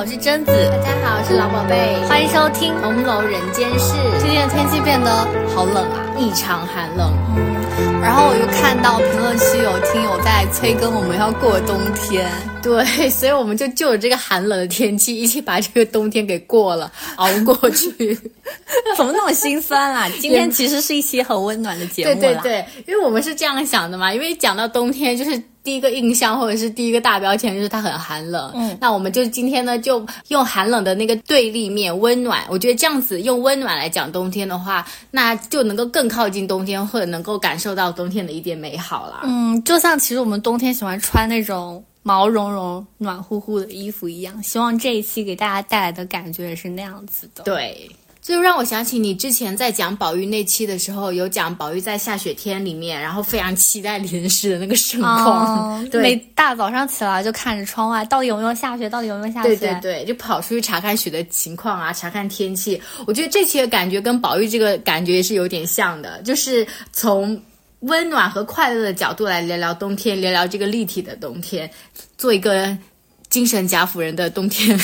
好，我是贞子。大家好，我是老宝贝。欢迎收听《红楼人间事》。最近的天气变得好冷啊，异常寒冷。嗯，然后我又看到评论区有听友在催更，我们要过冬天。对，所以我们就就着这个寒冷的天气，一起把这个冬天给过了，熬过去。怎么那么心酸啊？今天其实是一期很温暖的节目。对对对，因为我们是这样想的嘛，因为讲到冬天就是。第一个印象或者是第一个大标签就是它很寒冷，嗯，那我们就今天呢就用寒冷的那个对立面温暖，我觉得这样子用温暖来讲冬天的话，那就能够更靠近冬天，或者能够感受到冬天的一点美好了。嗯，就像其实我们冬天喜欢穿那种毛茸茸、暖乎乎的衣服一样，希望这一期给大家带来的感觉也是那样子的。对。就让我想起你之前在讲宝玉那期的时候，有讲宝玉在下雪天里面，然后非常期待淋湿的那个盛况。对，每大早上起来就看着窗外，到底有没有下雪？到底有没有下雪？对对对，就跑出去查看雪的情况啊，查看天气。我觉得这期的感觉跟宝玉这个感觉也是有点像的，就是从温暖和快乐的角度来聊聊冬天，聊聊这个立体的冬天，做一个。精神贾府人的冬天，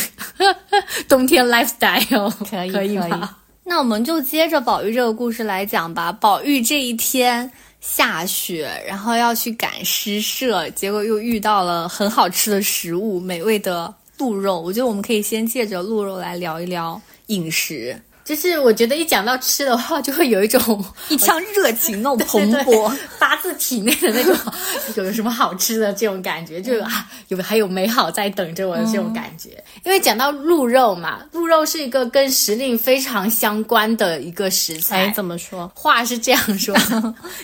冬天 lifestyle 可以可以吗？那我们就接着宝玉这个故事来讲吧。宝玉这一天下雪，然后要去赶诗社，结果又遇到了很好吃的食物，美味的鹿肉。我觉得我们可以先借着鹿肉来聊一聊饮食。就是我觉得一讲到吃的话，就会有一种 一腔热情那种 蓬勃发自体内的那种 有什么好吃的这种感觉，就啊有还有美好在等着我的这种感觉。因为讲到鹿肉嘛，鹿肉是一个跟时令非常相关的一个食材。哎怎么说？话是这样说，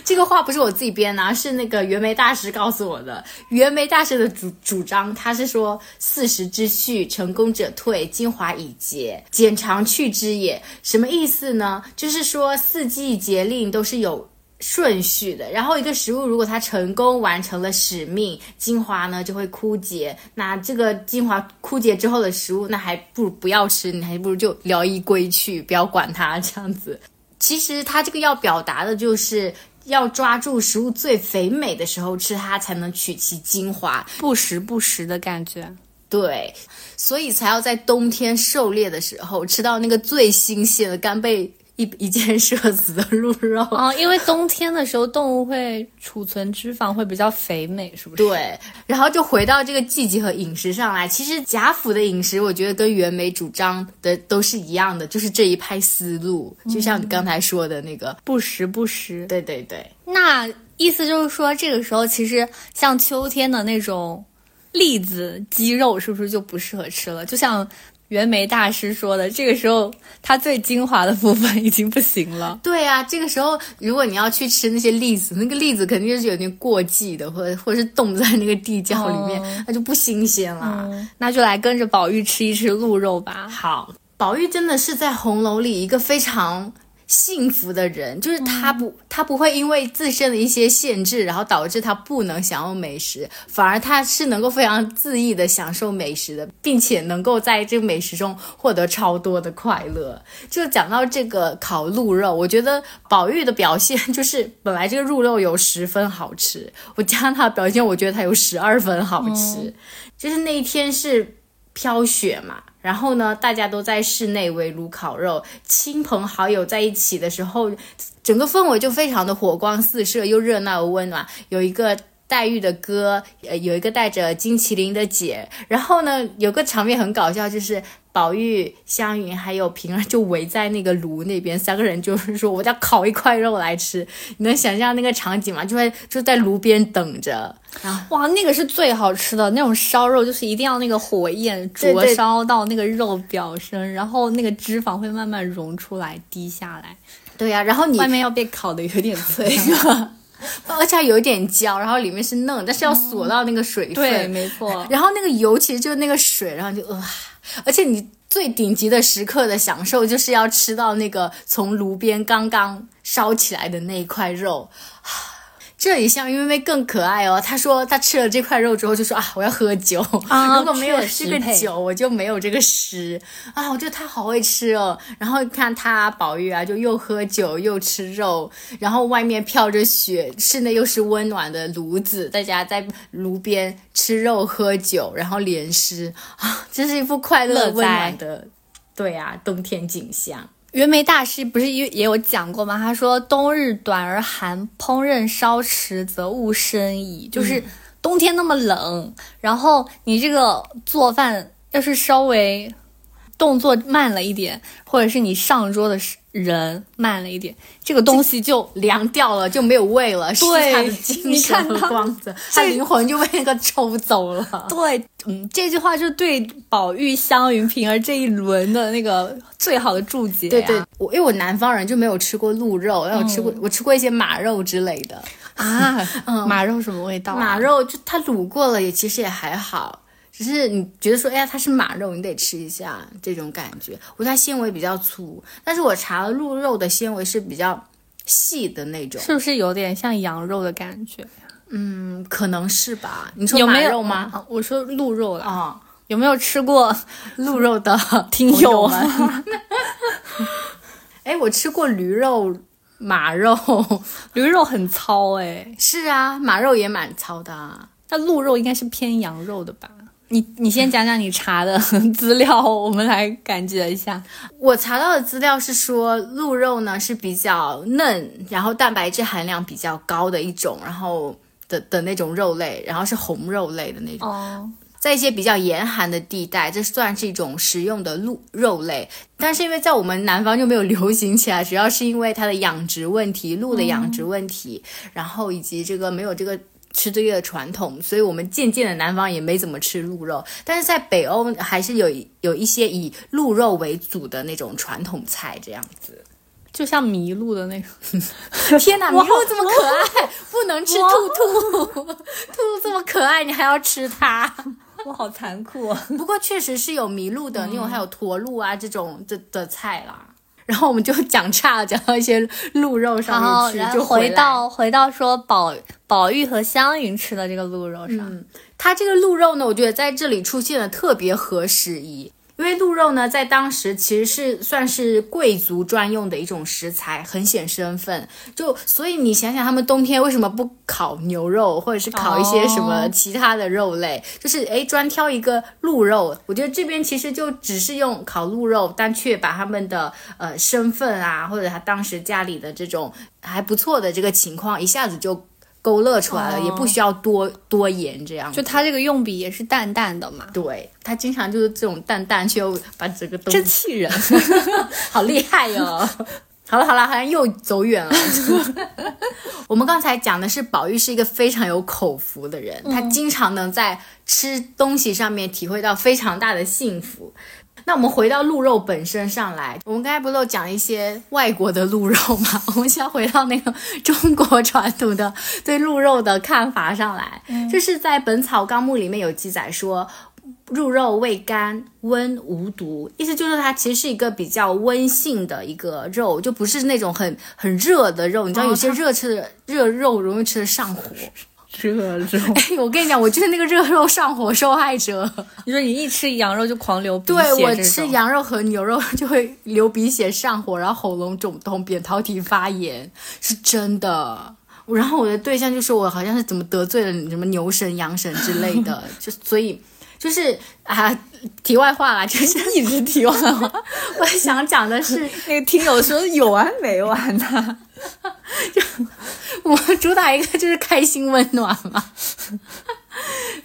这个话不是我自己编的，啊是那个袁枚大师告诉我的。袁枚大师的主主张，他是说四时之序，成功者退，精华已竭，减长去之也。什么意思呢？就是说四季节令都是有顺序的，然后一个食物如果它成功完成了使命，精华呢就会枯竭。那这个精华枯竭之后的食物，那还不如不要吃，你还不如就聊一归去，不要管它这样子。其实它这个要表达的就是要抓住食物最肥美的时候吃它，才能取其精华，不时不食的感觉。对，所以才要在冬天狩猎的时候吃到那个最新鲜的、干贝一一箭射死的鹿肉啊！因为冬天的时候动物会储存脂肪，会比较肥美，是不是？对。然后就回到这个季节和饮食上来，其实贾府的饮食，我觉得跟袁枚主张的都是一样的，就是这一派思路。就像你刚才说的那个不时不食。对对对。那意思就是说，这个时候其实像秋天的那种。栗子鸡肉是不是就不适合吃了？就像袁枚大师说的，这个时候它最精华的部分已经不行了。对啊，这个时候如果你要去吃那些栗子，那个栗子肯定是有点过季的，或者或者是冻在那个地窖里面，那就不新鲜了。那就来跟着宝玉吃一吃鹿肉吧。好，宝玉真的是在红楼里一个非常。幸福的人就是他不，他不会因为自身的一些限制，然后导致他不能享用美食，反而他是能够非常恣意的享受美食的，并且能够在这个美食中获得超多的快乐。就讲到这个烤鹿肉，我觉得宝玉的表现就是本来这个鹿肉有十分好吃，我加上他的表现，我觉得他有十二分好吃。就是那一天是飘雪嘛。然后呢，大家都在室内围炉烤肉，亲朋好友在一起的时候，整个氛围就非常的火光四射，又热闹又温暖。有一个黛玉的哥，呃，有一个带着金麒麟的姐。然后呢，有个场面很搞笑，就是。宝玉、湘云还有平儿就围在那个炉那边，三个人就是说：“我要烤一块肉来吃。”你能想象那个场景吗？就在就在炉边等着。哇，那个是最好吃的那种烧肉，就是一定要那个火焰灼烧到那个肉表身，然后那个脂肪会慢慢融出来滴下来。对呀，然后你外面要被烤的有点脆，而且有点焦，然后里面是嫩，但是要锁到那个水分。对，没错。然后那个油其实就是那个水，然后就哇。而且你最顶级的时刻的享受，就是要吃到那个从炉边刚刚烧起来的那一块肉，这里香云妹妹更可爱哦。他说他吃了这块肉之后就说啊，我要喝酒。啊 如果没有这个酒，我就没有这个诗啊。我觉得他好会吃哦。然后看他宝玉啊，就又喝酒又吃肉，然后外面飘着雪，室内又是温暖的炉子，大家在炉边吃肉喝酒，然后连诗啊，这是一幅快乐乐温暖的，对啊，冬天景象。袁枚大师不是也也有讲过吗？他说：“冬日短而寒，烹饪稍迟，则勿生矣。”就是冬天那么冷，然后你这个做饭要是稍微动作慢了一点，或者是你上桌的人慢了一点，这个东西就凉掉了，就没有味了，是对他的精你神和光泽，他灵魂就被那个抽走了。对，嗯，这句话就对宝玉、湘云、平儿这一轮的那个最好的注解、对对，我因为我南方人就没有吃过鹿肉，但我吃过，我吃过一些马肉之类的。啊，马肉什么味道、啊？马肉就它卤过了，也其实也还好，只是你觉得说，哎呀，它是马肉，你得吃一下这种感觉。我觉得它纤维比较粗，但是我查了鹿肉的纤维是比较细的那种，是不是有点像羊肉的感觉？嗯，可能是吧？你说有没有马肉吗？啊我说鹿肉了。啊、有没有吃过？鹿肉的听 朋友友们。哎，我吃过驴肉、马肉，驴肉很糙哎，是啊，马肉也蛮糙的、啊。那鹿肉应该是偏羊肉的吧？你你先讲讲你查的 资料，我们来感觉一下。我查到的资料是说，鹿肉呢是比较嫩，然后蛋白质含量比较高的一种，然后的的那种肉类，然后是红肉类的那种。哦，在一些比较严寒的地带，这算是一种食用的鹿肉类，但是因为在我们南方就没有流行起来，主要是因为它的养殖问题，鹿的养殖问题，然后以及这个没有这个。吃这个传统，所以我们渐渐的南方也没怎么吃鹿肉，但是在北欧还是有有一些以鹿肉为主的那种传统菜这样子。就像麋鹿的那种。天哪，麋哇鹿这么可爱，不能吃兔兔，兔 兔这么可爱，你还要吃它？我好残酷啊！不过确实是有麋鹿的那种，还有驼鹿啊这种的的菜啦。然后我们就 讲岔了，讲到一些鹿肉，上面去，然后就来回到回到说宝宝玉和湘云吃的这个鹿肉上，它这个鹿肉呢，我觉得在这里出现的特别合时宜，因为鹿肉呢，在当时其实是算是贵族专用的一种食材，很显身份。就所以你想想，他们冬天为什么不烤牛肉，或者是烤一些什么其他的肉类？就是诶，专挑一个鹿肉。我觉得这边其实就只是用烤鹿肉，但却把他们的呃身份啊，或者他当时家里的这种还不错的这个情况，一下子就。勾勒出来了，哦也不需要多多言这样。就它这个用笔也是淡淡的嘛，对他经常就是这种淡淡，却又把整个东真西气人。好厉害哟、好了好了，好像又走远了。我们刚才讲的是宝玉是一个非常有口福的人，他经常能在吃东西上面体会到非常大的幸福。那我们回到鹿肉本身上来，我们刚才不都讲一些外国的鹿肉吗？我们先回到那个中国传统的对鹿肉的看法上来，就是在《本草纲目》里面有记载说，入肉味甘，温无毒，意思就是它其实是一个比较温性的一个肉，就不是那种很很热的肉。你知道哦有些热吃的、热肉容易吃的上火。热肉，哎，我跟你讲，我就是那个热肉上火受害者。你说你一吃羊肉就狂流鼻血，对我吃羊肉和牛肉就会流鼻血、上火，然后喉咙肿痛、扁桃体发炎，是真的。然后我的对象就说我好像是怎么得罪了你什么牛神、羊神之类的，就所以就是啊，题外话啦，就是 一直题外话。我想讲的是，那个听友说有完没完呢？我主打一个就是开心温暖嘛。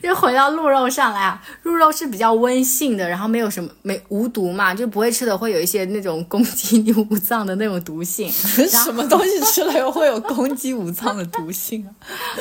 就回到鹿肉上来啊，鹿肉是比较温性的，然后没有什么没无毒嘛，就不会吃的会有一些那种攻击你五脏的那种毒性。什么东西吃了又会有攻击五脏的毒性啊？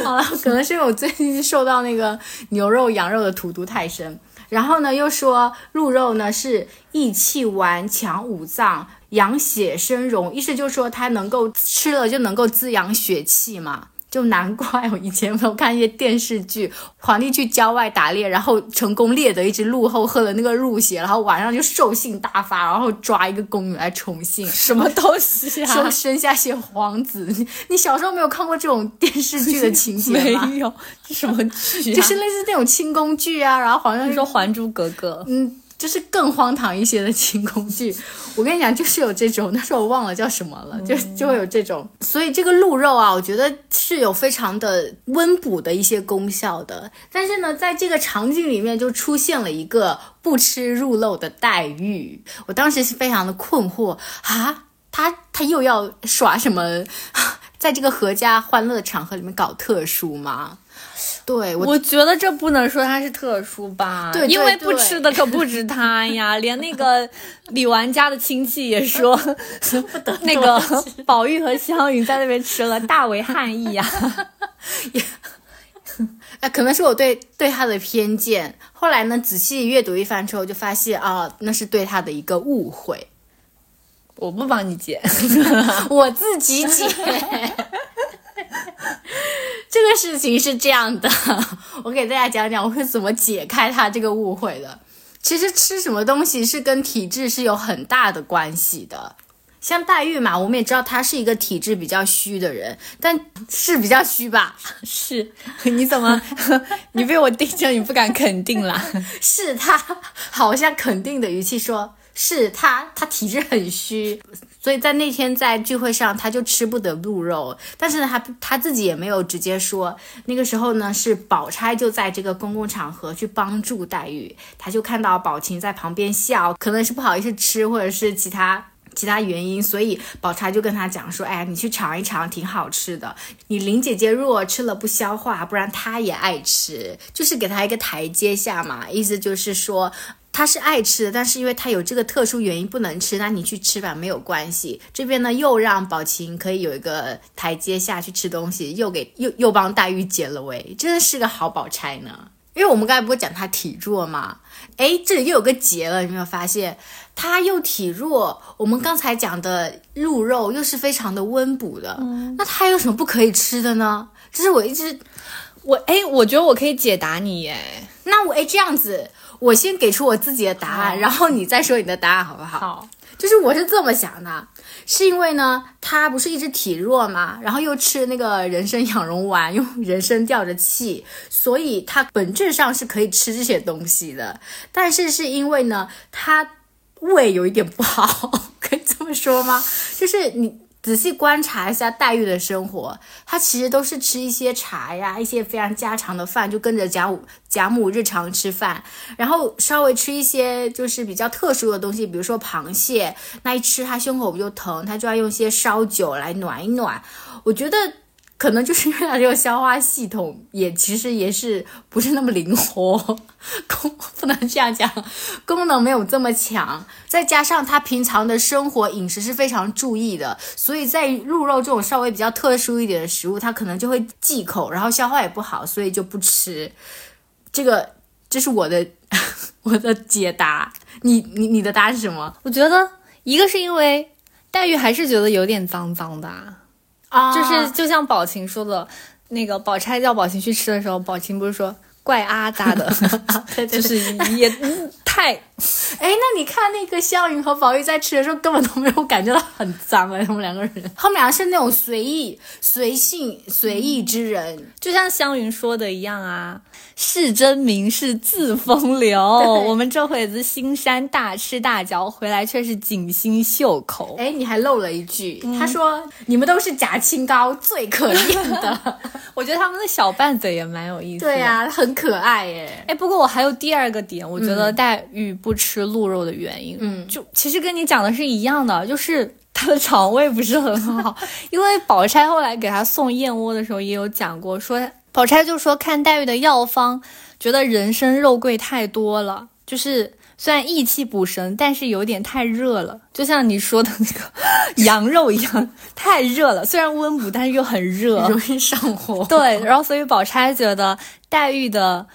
好了，可能是因为我最近受到那个牛肉、羊肉的荼毒太深。然后呢，又说鹿肉呢是益气丸、强五脏、养血生荣，意思就是说它能够吃了就能够滋养血气嘛。就难怪我以前没有看一些电视剧，皇帝去郊外打猎，然后成功猎得一只鹿后喝了那个鹿血，然后晚上就兽性大发，然后抓一个宫女来宠幸，什么东西啊？说生下些皇子。你 你小时候没有看过这种电视剧的情节吗 没？有，这什么剧、啊？就是类似那种清宫剧啊，然后皇上说《还珠格格》。嗯。就是更荒唐一些的清宫剧，我跟你讲，就是有这种，但是我忘了叫什么了，就就会有这种。所以这个鹿肉啊，我觉得是有非常的温补的一些功效的。但是呢，在这个场景里面就出现了一个不吃鹿肉的黛玉，我当时是非常的困惑啊，他他又要耍什么，在这个阖家欢乐的场合里面搞特殊吗？对，我觉得这不能说它是特殊吧，对，因为不吃的可不止他 呀，连那个李纨家的亲戚也说，那个 宝玉和湘云在那边吃了，大为汗意呀。哎，可能是我对对他的偏见。后来呢，仔细阅读一番之后，就发现啊，那是对他的一个误会。我不帮你解，我自己解。这个事情是这样的，我给大家讲讲我是怎么解开他这个误会的。其实吃什么东西是跟体质是有很大的关系的。像黛玉嘛，我们也知道她是一个体质比较虚的人，但是比较虚吧？是，你怎么你被我盯着，你不敢肯定啦？是她好像肯定的语气说。是他，他体质很虚，所以在那天在聚会上他就吃不得鹿肉。但是呢，他他自己也没有直接说。那个时候呢，是宝钗就在这个公共场合去帮助黛玉，他就看到宝琴在旁边笑，可能是不好意思吃，或者是其他其他原因，所以宝钗就跟他讲说：“哎，你去尝一尝，挺好吃的。你林姐姐若吃了不消化，不然她也爱吃，就是给她一个台阶下嘛。意思就是说。”他是爱吃的，但是因为他有这个特殊原因不能吃，那你去吃吧，没有关系。这边呢又让宝琴可以有一个台阶下去吃东西，又给又又帮黛玉解了围，真的是个好宝钗呢。因为我们刚才不是讲他体弱吗？哎，这里又有个结了，有没有发现？他又体弱，我们刚才讲的鹿肉又是非常的温补的，那他有什么不可以吃的呢？这是我一直我哎，我觉得我可以解答你哎，那我哎这样子。我先给出我自己的答案，然后你再说你的答案，好不好？好，就是我是这么想的，是因为呢，他不是一直体弱嘛，然后又吃那个人参养荣丸，用人参吊着气，所以他本质上是可以吃这些东西的。但是是因为呢，他胃有一点不好，可以这么说吗？就是你。仔细观察一下黛玉的生活，她其实都是吃一些茶呀，一些非常家常的饭，就跟着贾母贾母日常吃饭，然后稍微吃一些就是比较特殊的东西，比如说螃蟹，那一吃她胸口不就疼，她就要用一些烧酒来暖一暖。我觉得。可能就是因为他这个消化系统也其实也是不是那么灵活，功不能这样讲，功能没有这么强，再加上他平常的生活饮食是非常注意的，所以在鹿肉这种稍微比较特殊一点的食物，他可能就会忌口，然后消化也不好，所以就不吃。这个这是我的我的解答，你你你的答案是什么？我觉得一个是因为黛玉还是觉得有点脏脏的。啊，就是就像宝琴说的，那个宝钗叫宝琴去吃的时候，宝琴不是说怪阿扎的，就是也太，哎，那你看那个湘云和宝玉在吃的时候，根本都没有感觉到很脏哎，他们两个人，他们俩是那种随意、随性、随意之人，就像湘云说的一样啊。是真名是自风流，我们这会子新山大吃大嚼回来，却是锦心绣口。哎，你还漏了一句，他说你们都是假清高，最可怜的。我觉得他们的小拌嘴也蛮有意思。对呀，很可爱耶。哎，不过我还有第二个点，我觉得黛玉不吃鹿肉的原因，嗯，就其实跟你讲的是一样的，就是他的肠胃不是很好。因为宝钗后来给他送燕窝的时候也有讲过，说。宝钗就说：“看黛玉的药方，觉得人参肉桂太多了，就是虽然益气补神，但是有点太热了，就像你说的那个 羊肉一样，太热了。虽然温补，但是又很热，容易上火。对，然后所以宝钗觉得黛玉的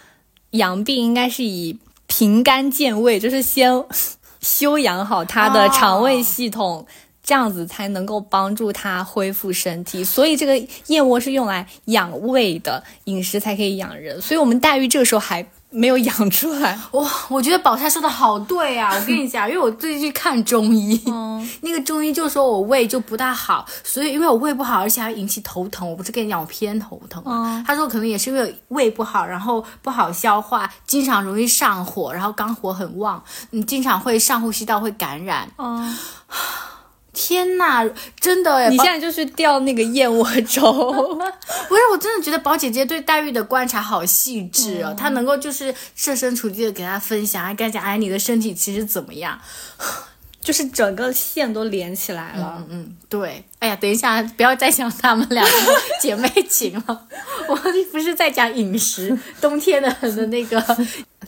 阳病应该是以平肝健胃，就是先 修养好他的肠胃系统。”这样子才能够帮助它恢复身体。所以这个燕窝是用来养胃的，饮食才可以养人。所以我们黛玉这个时候还。没有养出来哇！我觉得宝钗说的好对啊！我跟你讲，因为我最近去看中医，那个中医就说我胃就不大好，所以因为我胃不好，而且还引起头疼。我不是跟你讲我偏头疼吗？他说可能也是因为胃不好，然后不好消化，经常容易上火，然后肝火很旺，你经常会上呼吸道会感染。嗯。天呐，真的！你现在就去钓那个燕窝粥。不是，我真的觉得宝姐姐对黛玉的观察好细致哦，她能够就是设身处地的给她分享，还跟她讲，哎，你的身体其实怎么样，就是整个线都连起来了。嗯嗯，对。哎呀，等一下，不要再讲他们两个姐妹情了。我不是在讲饮食，冬天的的那个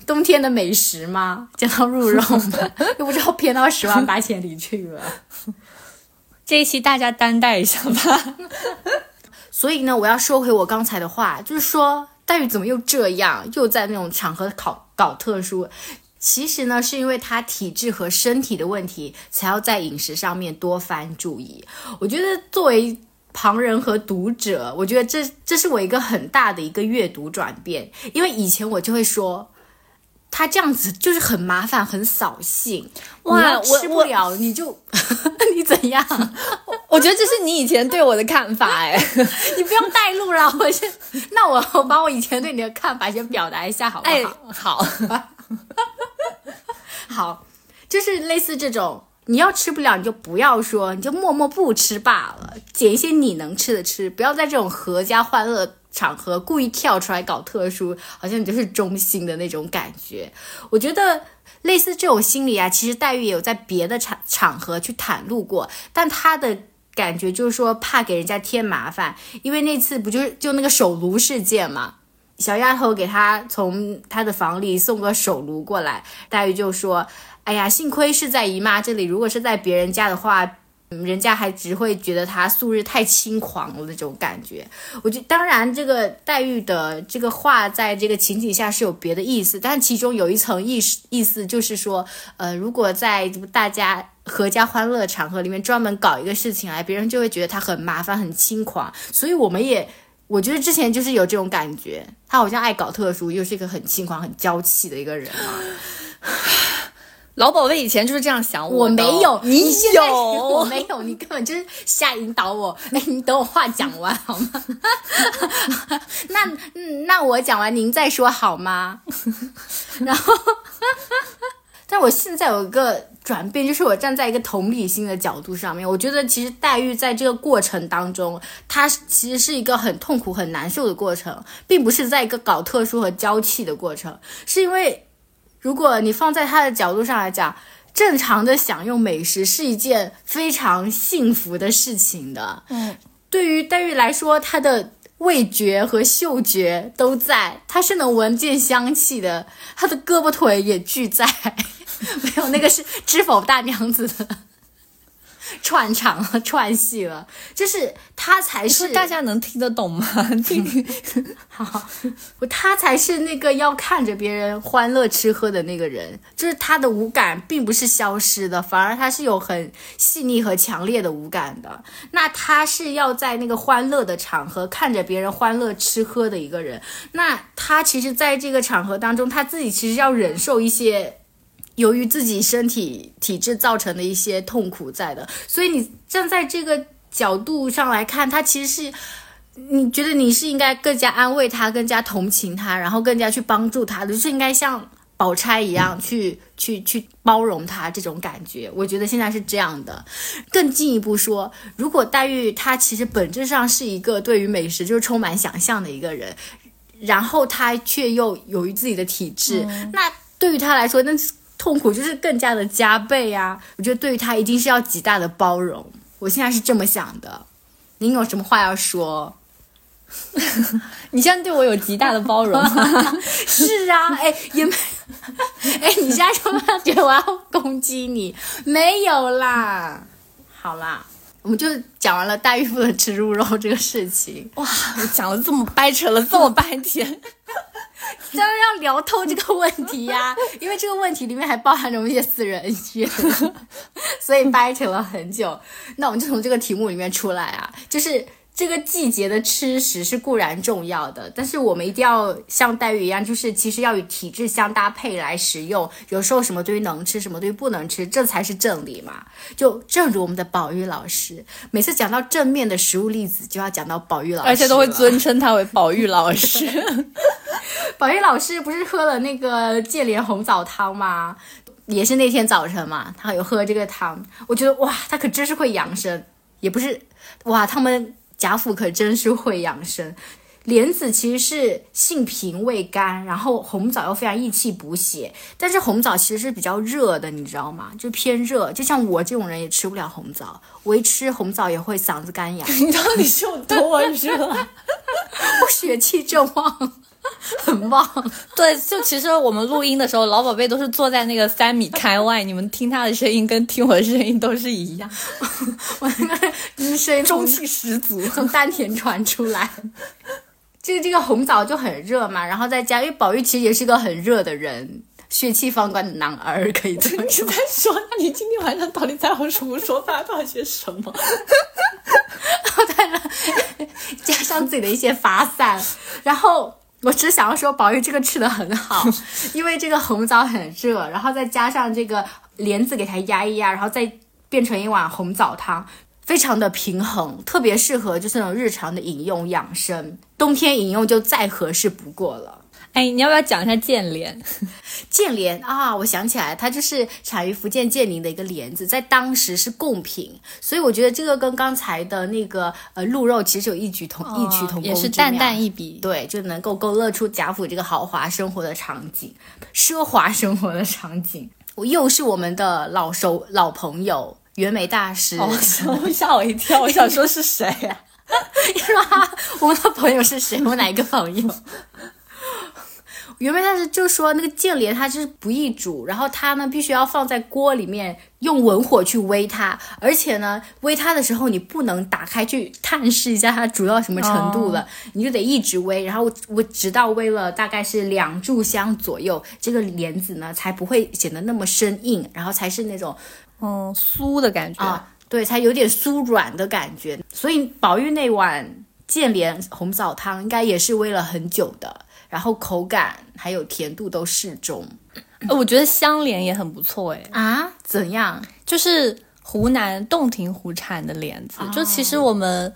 冬天的美食吗？讲到鹿肉嘛，又不知道偏到十万八千里去了。这一期大家担待一下吧。所以呢，我要说回我刚才的话，就是说黛玉怎么又这样，又在那种场合搞搞特殊？其实呢，是因为她体质和身体的问题，才要在饮食上面多番注意。我觉得作为旁人和读者，我觉得这这是我一个很大的一个阅读转变，因为以前我就会说。他这样子就是很麻烦，很扫兴。哇，我吃不了你就 你怎样？我觉得这是你以前对我的看法哎，你不用带路了。我先，那我我把我以前对你的看法先表达一下好不好？好，好，就是类似这种，你要吃不了你就不要说，你就默默不吃罢了，捡一些你能吃的吃，不要在这种阖家欢乐。场合故意跳出来搞特殊，好像你就是中心的那种感觉。我觉得类似这种心理啊，其实黛玉也有在别的场场合去袒露过，但她的感觉就是说怕给人家添麻烦，因为那次不就是就那个手炉事件嘛，小丫头给她从她的房里送个手炉过来，黛玉就说：“哎呀，幸亏是在姨妈这里，如果是在别人家的话。”人家还只会觉得他素日太轻狂了那种感觉。我觉当然这个黛玉的这个话在这个情景下是有别的意思，但其中有一层意思意思就是说，呃，如果在大家阖家欢乐场合里面专门搞一个事情来，别人就会觉得他很麻烦、很轻狂。所以我们也，我觉得之前就是有这种感觉，他好像爱搞特殊，又是一个很轻狂、很娇气的一个人嘛。老宝贝以前就是这样想我，我没有，你有，我没有，你根本就是瞎引导我。哎，你等我话讲完好吗？那那我讲完您再说好吗？然后，但我现在有一个转变，就是我站在一个同理心的角度上面，我觉得其实黛玉在这个过程当中，她其实是一个很痛苦、很难受的过程，并不是在一个搞特殊和娇气的过程，是因为。如果你放在他的角度上来讲，正常的享用美食是一件非常幸福的事情的。嗯，对于黛玉来说，她的味觉和嗅觉都在，她是能闻见香气的，她的胳膊腿也俱在。没有，那个是知否大娘子的。串场了，串戏了，就是他才是大家能听得懂吗？听 好，他才是那个要看着别人欢乐吃喝的那个人，就是他的五感并不是消失的，反而他是有很细腻和强烈的五感的。那他是要在那个欢乐的场合看着别人欢乐吃喝的一个人，那他其实在这个场合当中，他自己其实要忍受一些。由于自己身体体质造成的一些痛苦在的，所以你站在这个角度上来看，他其实是你觉得你是应该更加安慰他，更加同情他，然后更加去帮助他的，就是应该像宝钗一样去去去包容他这种感觉。我觉得现在是这样的。更进一步说，如果黛玉她其实本质上是一个对于美食就是充满想象的一个人，然后她却又由于自己的体质，那对于她来说，那痛苦就是更加的加倍呀！我觉得对于他一定是要极大的包容。我现在是这么想的。您有什么话要说？你现在对我有极大的包容吗？是啊，哎，也没，哎，你现在说觉得我要攻击你？没有啦。好啦，我们就讲完了大孕妇的吃猪肉这个事情。哇，我讲了这么掰扯了这么半天。当然要聊透这个问题呀，因为这个问题里面还包含着一些私人恩怨，所以掰扯了很久。那我们就从这个题目里面出来啊，就是。这个季节的吃食是固然重要的，但是我们一定要像黛玉一样，就是其实要与体质相搭配来食用。有时候什么东西能吃，什么东西不能吃，这才是正理嘛。就正如我们的宝玉老师，每次讲到正面的食物例子，就要讲到宝玉老师，而且都会尊称他为宝玉老师。宝玉老师不是喝了那个芥莲红枣汤吗？也是那天早晨嘛，他有喝这个汤。我觉得哇，他可真是会养生，也不是哇，他们。贾府可真是会养生，莲子其实是性平味甘，然后红枣又非常益气补血。但是红枣其实是比较热的，你知道吗？就偏热，就像我这种人也吃不了红枣，我一吃红枣也会嗓子干痒。你到底是有多热？我血气正旺。很棒，对，就其实我们录音的时候，老宝贝都是坐在那个三米开外，你们听他的声音跟听我的声音都是一样，我那个声音中气十足，从丹田传出来。这个这个红枣就很热嘛，然后再加，因为宝玉其实也是个很热的人，血气方刚的男儿，可以这么说。你在说，那你今天晚上到底在和什么说发到些什么？然后再加上自己的一些发散，然后。我只想要说，宝玉这个吃的很好，因为这个红枣很热，然后再加上这个莲子给它压一压，然后再变成一碗红枣汤，非常的平衡，特别适合就是那种日常的饮用养生，冬天饮用就再合适不过了。哎，你要不要讲一下建莲？建莲啊，我想起来，它就是产于福建建宁的一个莲子，在当时是贡品，所以我觉得这个跟刚才的那个呃鹿肉其实有异曲同异曲同工也是淡淡一笔，对，就能够勾勒出贾府这个豪华生活的场景，奢华生活的场景。我又是我们的老熟老朋友袁枚大师，吓我一跳，我想说是谁呀？是吧？我们的朋友是谁？我哪一个朋友？原本他是就说那个建莲它就是不易煮，然后它呢必须要放在锅里面用文火去煨它，而且呢煨它的时候你不能打开去探视一下它煮到什么程度了，你就得一直煨，然后我直到煨了大概是两炷香左右，这个莲子呢才不会显得那么生硬，然后才是那种嗯酥的感觉啊，对，才有点酥软的感觉。所以宝玉那碗建莲红枣汤应该也是煨了很久的。然后口感还有甜度都适中，呃，我觉得香莲也很不错哎啊，怎样？就是湖南洞庭湖产的莲子，就其实我们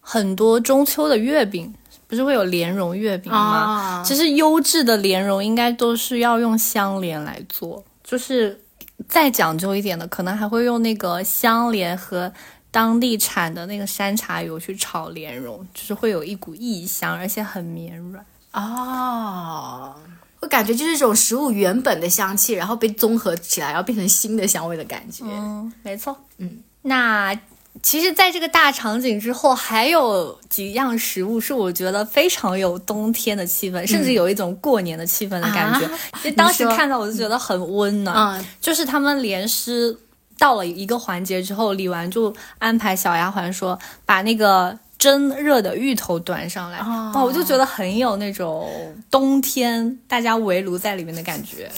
很多中秋的月饼不是会有莲蓉月饼吗？其实优质的莲蓉应该都是要用香莲来做，就是再讲究一点的，可能还会用那个香莲和当地产的那个山茶油去炒莲蓉，就是会有一股异香，而且很绵软。哦，我感觉就是一种食物原本的香气，然后被综合起来，然后变成新的香味的感觉。嗯，没错。嗯，那其实，在这个大场景之后，还有几样食物是我觉得非常有冬天的气氛，甚至有一种过年的气氛的感觉。其实当时看到我就觉得很温暖。嗯，就是他们连诗到了一个环节之后，李纨就安排小丫鬟说，把那个。蒸热的芋头端上来，哇！我就觉得很有那种冬天大家围炉在里面的感觉。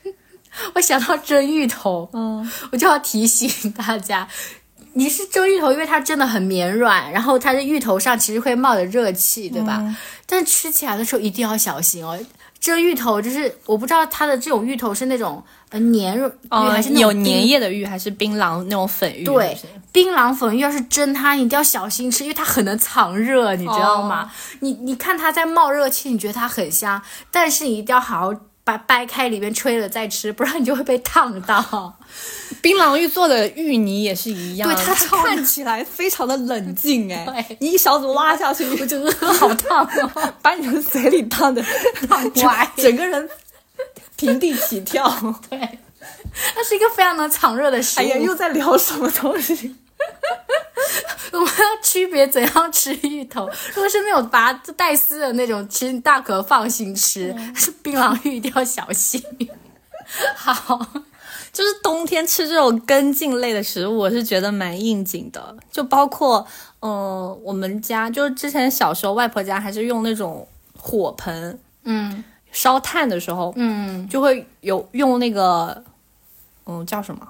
我想到蒸芋头，嗯，我就要提醒大家，你是蒸芋头，因为它真的很绵软，然后它的芋头上其实会冒着热气，对吧？但吃起来的时候一定要小心哦。蒸芋头就是我不知道它的这种芋头是那种呃黏哦还是有粘液的玉，还是槟榔那种粉玉？对，槟榔粉玉要是蒸它，你一定要小心吃，因为它很能藏热，你知道吗？你你看它在冒热气，你觉得它很香，但是你一定要好好。把掰开里面吹了再吃，不然你就会被烫到。槟榔玉做的芋泥也是一样，对它看起来非常的冷静 哎，你一勺子挖下去，我觉得 好烫哦，把你的嘴里烫的烫歪，整个人平地起跳。对，它是一个非常能藏热的食物。哎呀，又在聊什么东西？我们要区别怎样吃芋头。如果是那种拔带丝的那种，其实大可放心吃。是 槟榔芋一定要小心。好，就是冬天吃这种根茎类的食物，我是觉得蛮应景的。就包括，嗯，我们家就是之前小时候外婆家还是用那种火盆，嗯，烧炭的时候，嗯，就会有用那个，嗯，叫什么？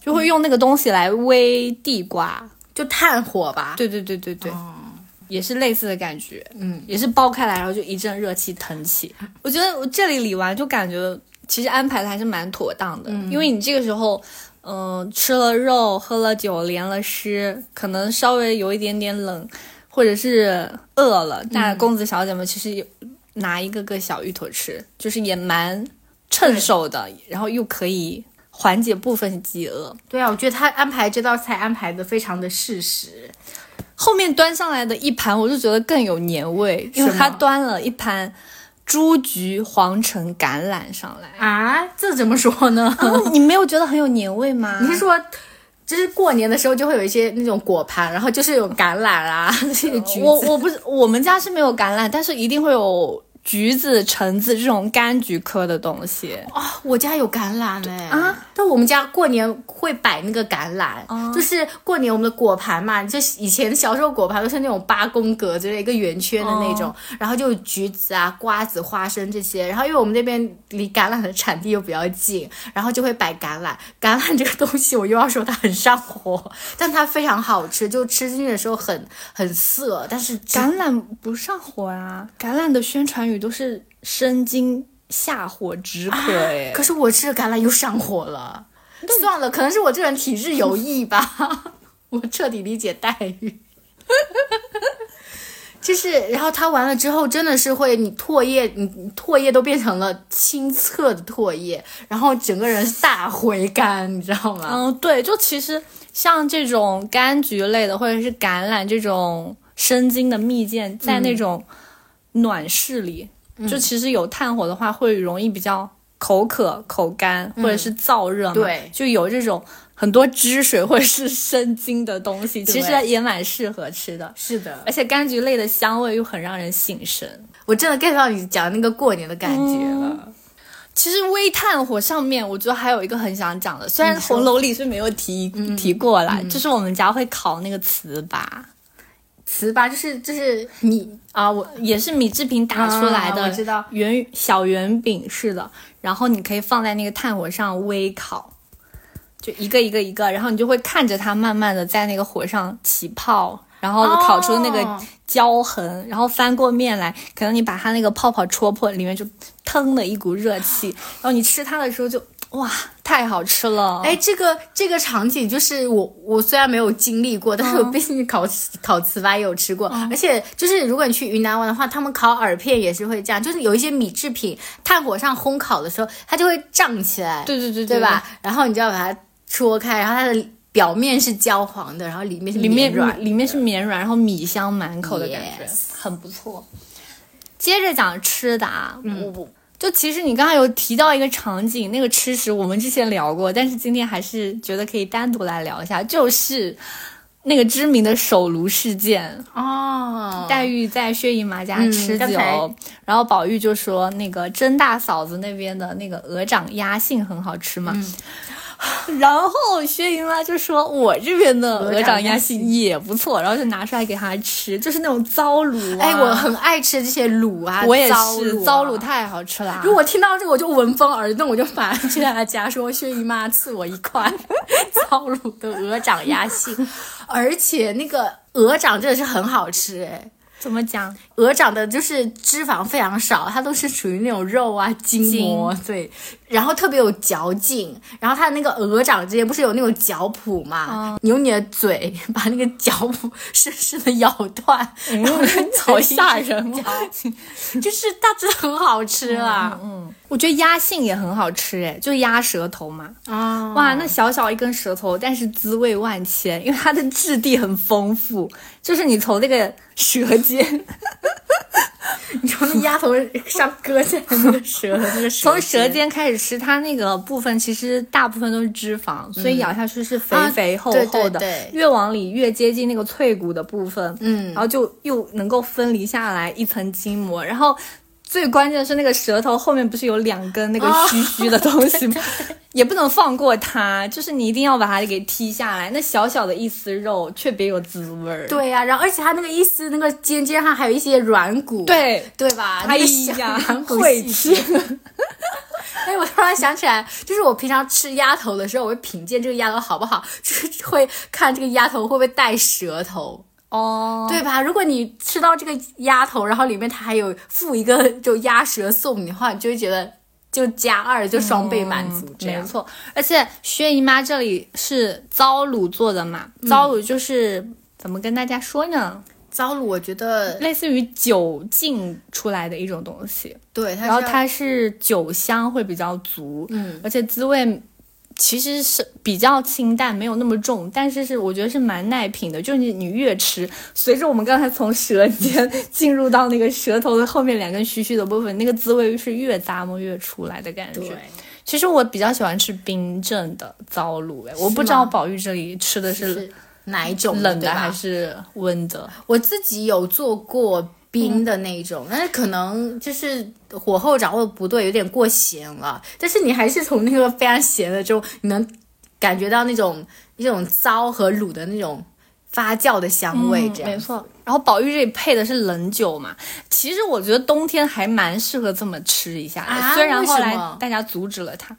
就会用那个东西来煨地瓜。就炭火吧。对对对对对，也是类似的感觉。嗯，也是剥开来，然后就一阵热气腾起。我觉得我这里理完就感觉其实安排的还是蛮妥当的，因为你这个时候，嗯、吃了肉，喝了酒，连了湿，可能稍微有一点点冷，或者是饿了，那公子小姐们其实有拿一个个小芋头吃，就是也蛮趁手的，然后又可以缓解部分饥饿。对啊，我觉得他安排这道菜安排的非常的适时。后面端上来的一盘，我就觉得更有年味，因为他端了一盘朱菊黄橙橄榄上来。啊，这怎么说呢？啊，你没有觉得很有年味吗？你是说，就是过年的时候就会有一些那种果盘，然后就是有橄榄啊，这些橘子。我我不是我们家是没有橄榄，但是一定会有橘子、橙子这种柑橘科的东西。哦，我家有橄榄哎啊！但我们家过年会摆那个橄榄，就是过年我们的果盘嘛，就以前小时候果盘都是那种八宫格就是一个圆圈的那种，然后就橘子啊、瓜子、花生这些。然后因为我们那边离橄榄的产地又比较近，然后就会摆橄榄。橄榄这个东西，我又要说它很上火，但它非常好吃，就吃进去的时候很很涩，但是橄榄不上火啊，橄榄的宣传语都是生津下火止渴哎、可是我吃了橄榄又上火了。算了，可能是我这人体质有异吧，我彻底理解黛玉。就是，然后他完了之后，真的是会你唾液，你你唾液都变成了清澈的唾液，然后整个人是大回甘，你知道吗？嗯，对，就其实像这种柑橘类的，或者是橄榄这种生津的蜜饯，在那种暖室里，就其实有炭火的话，会容易比较口渴、口干，或者是燥热嘛。对。就有这种很多汁水或者是生津的东西，其实也蛮适合吃的。是的，而且柑橘类的香味又很让人醒神。我真的 get 到你讲那个过年的感觉了。其实微炭火上面，我觉得还有一个很想讲的，虽然红楼里是没有提、提过啦，就是我们家会烤那个糍粑，糍粑就是就是米啊，我也是米制品打出来的，啊我知道圆小圆饼似的，然后你可以放在那个炭火上微烤，就一个一个一个，然后你就会看着它慢慢的在那个火上起泡。然后烤出那个哦焦痕然后翻过面来，可能你把它那个泡泡戳破，里面就腾的一股热气，然后你吃它的时候就哇，太好吃了！哎，这个这个场景就是我我虽然没有经历过，但是我毕竟烤烤糍粑也有吃过，而且就是如果你去云南玩的话，他们烤饵片也是会这样，就是有一些米制品炭火上烘烤的时候，它就会胀起来，对对对对吧？？然后你就要把它戳开，然后它的表面是焦黄的，然后里面是里面绵软的里面是绵软，然后米香满口的感觉 Yes 很不错。接着讲吃的啊，我我就其实你刚刚有提到一个场景，那个吃食我们之前聊过，但是今天还是觉得可以单独来聊一下，就是那个知名的手炉事件。哦，黛玉在薛姨妈家嗯吃酒，然后宝玉就说那个甄大嫂子那边的那个鹅掌鸭性很好吃嘛。嗯 然后薛姨妈就说：“我这边的鹅掌鸭杏杏也不错。”然后就拿出来给她吃，就是那种糟卤、啊。哎，我很爱吃这些卤啊，我也糟是，卤、糟卤。太好吃了。如果听到这个，我就闻风而动，我就马上去他家说：“薛姨妈赐我一块 糟卤的鹅掌鸭心，而且那个鹅掌真的是很好吃哎。怎么讲？鹅掌的就是脂肪非常少，它都是属于那种肉啊筋膜，对，然后特别有嚼劲。然后它的那个鹅掌之间不是有那种嚼蹼嘛？你用你的嘴把那个嚼蹼深深的咬断，然后嗯好吓人嚼，就是它真的很好吃啊！我觉得鸭性也很好吃，哎，就鸭舌头嘛。啊，哇，那小小一根舌头，但是滋味万千，因为它的质地很丰富，就是你从那个舌尖，你从那鸭头上割下来那个舌头，那个舌从舌尖开始吃，它那个部分其实大部分都是脂肪，所以咬下去是肥啊肥厚厚的，对对越往里越接近那个脆骨的部分，嗯然后就又能够分离下来一层筋膜，然后。最关键的是那个舌头后面不是有两根那个哦须须的东西吗？也不能放过它，就是你一定要把它给剔下来。那小小的一丝肉却别有滋味儿。对呀、然后而且它那个一丝那个尖尖上还有一些软骨，对，对吧？哎那个小呀 软，骨会细吃节。哎，我突然想起来，就是我平常吃鸭头的时候，我会品鉴这个鸭头好不好，就是会看这个鸭头会不会带舌头。哦，对吧？如果你吃到这个鸭头，然后里面它还有附一个就鸭舌送你的话，你就会觉得就加二，就双倍满足。这样没错，而且薛姨妈这里是糟卤做的嘛，糟卤就是、怎么跟大家说呢？糟卤，我觉得类似于酒浸出来的一种东西，对，它然后它是酒香会比较足，嗯，而且滋味其实是比较清淡，没有那么重，但是是我觉得是蛮耐品的。就是你你越吃，随着我们刚才从舌尖 进入到那个舌头的后面两根须须的部分，那个滋味是越咂摸越出来的感觉。对。其实我比较喜欢吃冰镇的糟卤，哎，我不知道宝玉这里吃的是是哪一种冷的还是温的。我自己有做过冰的那种，但是可能就是火候掌握的不对，有点过咸了。但是你还是从那个非常咸的中，你能感觉到那种一种糟和卤的那种发酵的香味，这样、嗯没。错。然后宝玉这里配的是冷酒嘛，其实我觉得冬天还蛮适合这么吃一下的，啊虽然后来大家阻止了它。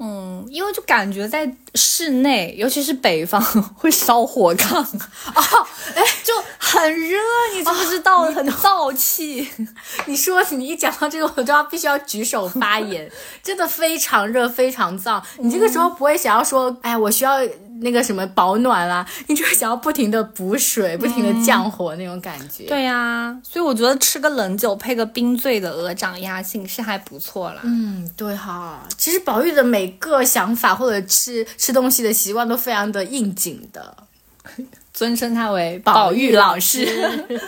嗯，因为就感觉在室内，尤其是北方会烧火炕哦，哎，就很热，你知不知道？很燥气。你说你一讲到这个，我都要必须要举手发言，真的非常热，非常燥。你这个时候不会想要说，哎，我需要那个什么保暖啦、你就会想要不停的补水，不停的降火那种感觉。对呀、所以我觉得吃个冷酒配个冰醉的鹅掌鸭性是还不错啦。嗯，对哈，其实宝玉的每个想法或者吃吃东西的习惯都非常的应景的。尊称他为宝玉老师。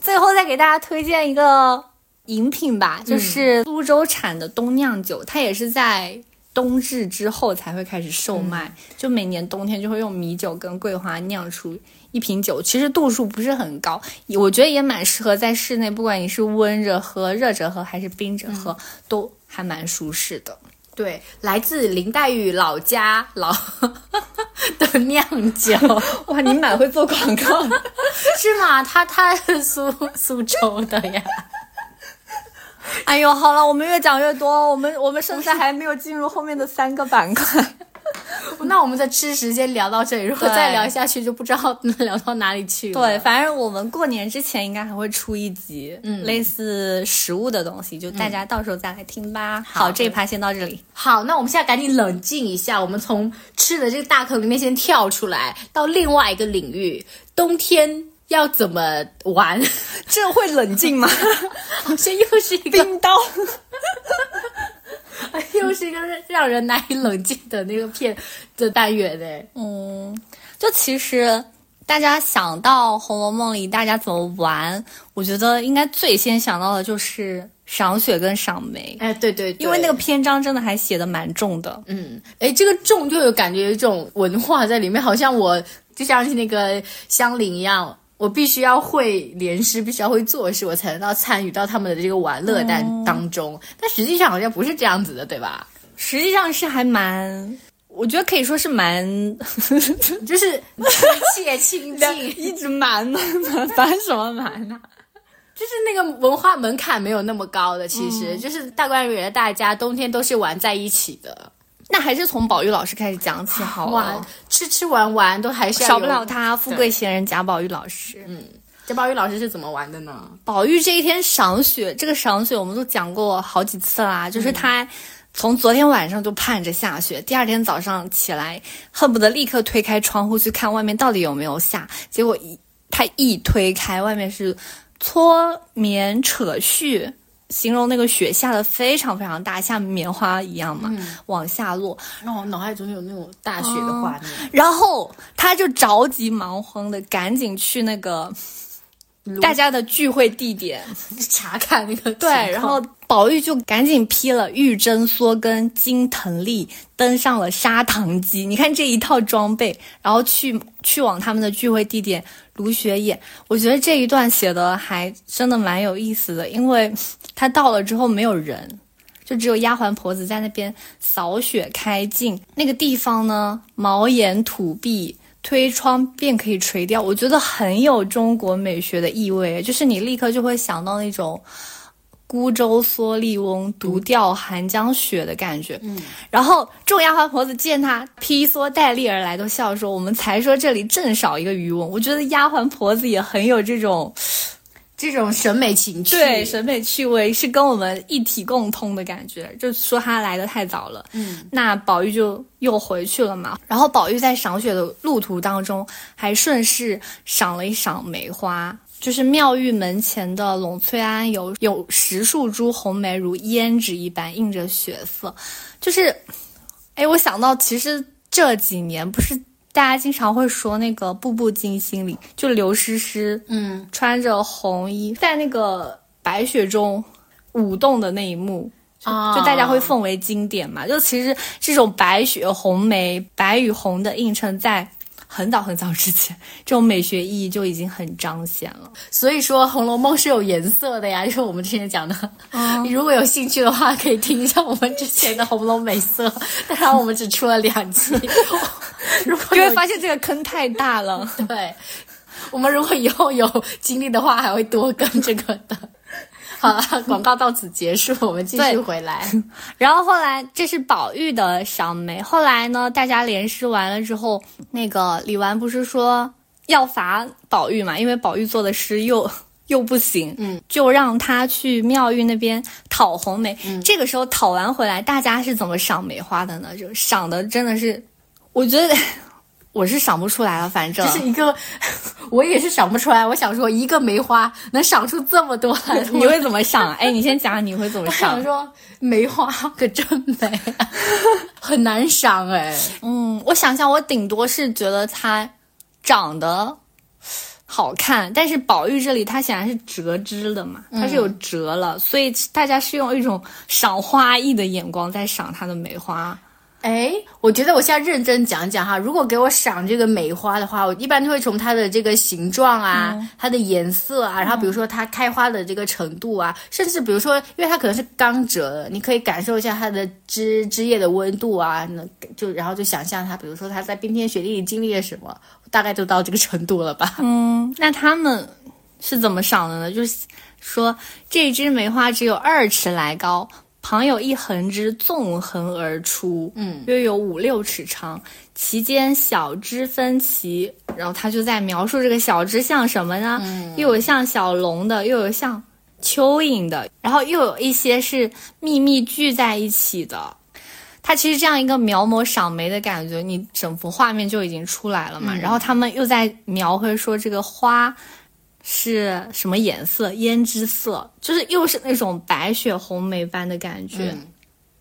最后再给大家推荐一个饮品吧，就是苏州产的冬酿酒，它也是在冬至之后才会开始售卖，就每年冬天就会用米酒跟桂花酿出一瓶酒，其实度数不是很高，我觉得也蛮适合在室内，不管你是温着喝、热着喝还是冰着喝，都还蛮舒适的。对，来自林黛玉老家老 的酿酒 哇，你蛮会做广告的。是吗？他他是苏苏州的呀。哎呦，好了，我们越讲越多，我们我们甚至还没有进入后面的三个板块。那我们的吃时间聊到这里，如果再聊下去，就不知道能聊到哪里去了。对，反正我们过年之前应该还会出一集，嗯，类似食物的东西，就大家到时候再来听吧。好，这一趴先到这里。好，那我们现在赶紧冷静一下，我们从吃的这个大坑里面先跳出来，到另外一个领域，冬天要怎么玩？这会冷静吗？好像又是一个，冰刀。又是一个让人难以冷静的那个片的单元呢。嗯，就其实大家想到《红楼梦》里大家怎么玩，我觉得应该最先想到的就是赏雪跟赏梅，哎，对对对，因为那个篇章真的还写的蛮重的。嗯，哎，这个重就有感觉有一种文化在里面，好像我就像是那个香菱一样，我必须要会联诗，必须要会作诗，我才能到参与到他们的这个玩乐当当中。但实际上好像不是这样子的，对吧？实际上是还蛮，我觉得可以说是蛮，就是一切亲近，一直蛮蛮蛮蛮什么蛮呢、就是那个文化门槛没有那么高的，其实、就是大观园的大家冬天都是玩在一起的，那还是从宝玉老师开始讲起好玩了。吃吃玩玩都还是要少不了他，富贵闲人贾宝玉老师。贾宝玉老师是怎么玩的呢？宝玉这一天赏雪，这个赏雪我们都讲过好几次啦，就是他从昨天晚上就盼着下雪，第二天早上起来恨不得立刻推开窗户去看外面到底有没有下，结果一他一推开，外面是搓棉扯絮。形容那个雪下的非常非常大，像棉花一样嘛，往下落。让我脑海中有那种大雪的画面。然后他就着急忙慌的赶紧去那个大家的聚会地点，查看那个对，然后宝玉就赶紧披了玉针梭跟金藤笠，登上了砂糖机。你看这一套装备，然后去去往他们的聚会地点芦雪野。我觉得这一段写的还真的蛮有意思的，因为他到了之后没有人。就只有丫鬟婆子在那边扫雪开镜，那个地方呢，茅檐土壁，推窗便可以垂钓。我觉得很有中国美学的意味，就是你立刻就会想到那种孤舟蓑笠翁，独钓寒江雪的感觉。嗯，然后众丫鬟婆子见他披蓑戴笠而来，都笑说：“我们才说这里正少一个渔翁。”我觉得丫鬟婆子也很有这种。这种审美情趣，对审美趣味是跟我们一体共通的感觉。就说他来的太早了，嗯，那宝玉就又回去了嘛。然后宝玉在赏雪的路途当中，还顺势赏了一赏梅花，就是妙玉门前的栊翠庵有有十数株红梅，如胭脂一般映着雪色。就是，哎，我想到其实这几年不是。大家经常会说那个《步步惊心》里，就刘诗诗，嗯，穿着红衣在那个白雪中舞动的那一幕，就大家会奉为经典嘛。就其实这种白雪红梅、白与红的映衬在。很早很早之前，这种美学意义就已经很彰显了。所以说，《红楼梦》是有颜色的呀，就是我们之前讲的。你如果有兴趣的话，可以听一下我们之前的《红楼美色》，当然我们只出了两期。如果就会发现这个坑太大了。对，我们如果以后有精力的话，还会多更这个的。好了，广告到此结束，我们继续回来。然后后来这是宝玉的赏梅，后来呢，大家联诗完了之后，那个李纨不是说要罚宝玉嘛？因为宝玉做的诗又 又不行，嗯，就让他去妙玉那边讨红梅。这个时候讨完回来，大家是怎么赏梅花的呢？就赏的真的是，我觉得。我是赏不出来了，反正就是一个，我也是想不出来。我想说，一个梅花能赏出这么多 来，你会怎么赏？哎，你先讲，你会怎么 赏？我想说，梅花可真美，很难赏哎。嗯，我想想，我顶多是觉得它长得好看，但是宝玉这里它显然是折枝的嘛，它是有折了，所以大家是用一种赏花艺的眼光在赏它的梅花。哎，我觉得我现在认真讲讲哈，如果给我赏这个梅花的话，我一般都会从它的这个形状啊、它的颜色啊，然后比如说它开花的这个程度啊，甚至比如说，因为它可能是刚折的，你可以感受一下它的枝枝叶的温度啊，那就然后就想象它，比如说它在冰天雪地里经历了什么，大概就到这个程度了吧。嗯，那他们是怎么赏的呢？就是说这支梅花只有二尺来高。旁有一横枝纵横而出，嗯，约有五六尺长，其间小枝分歧。然后他就在描述这个小枝像什么呢？又有像小龙的，又有像蚯蚓的，然后又有一些是密密聚在一起的。他其实这样一个描摹赏梅的感觉，你整幅画面就已经出来了嘛。然后他们又在描绘说这个花。是什么颜色？胭脂色，就是又是那种白雪红梅般的感觉，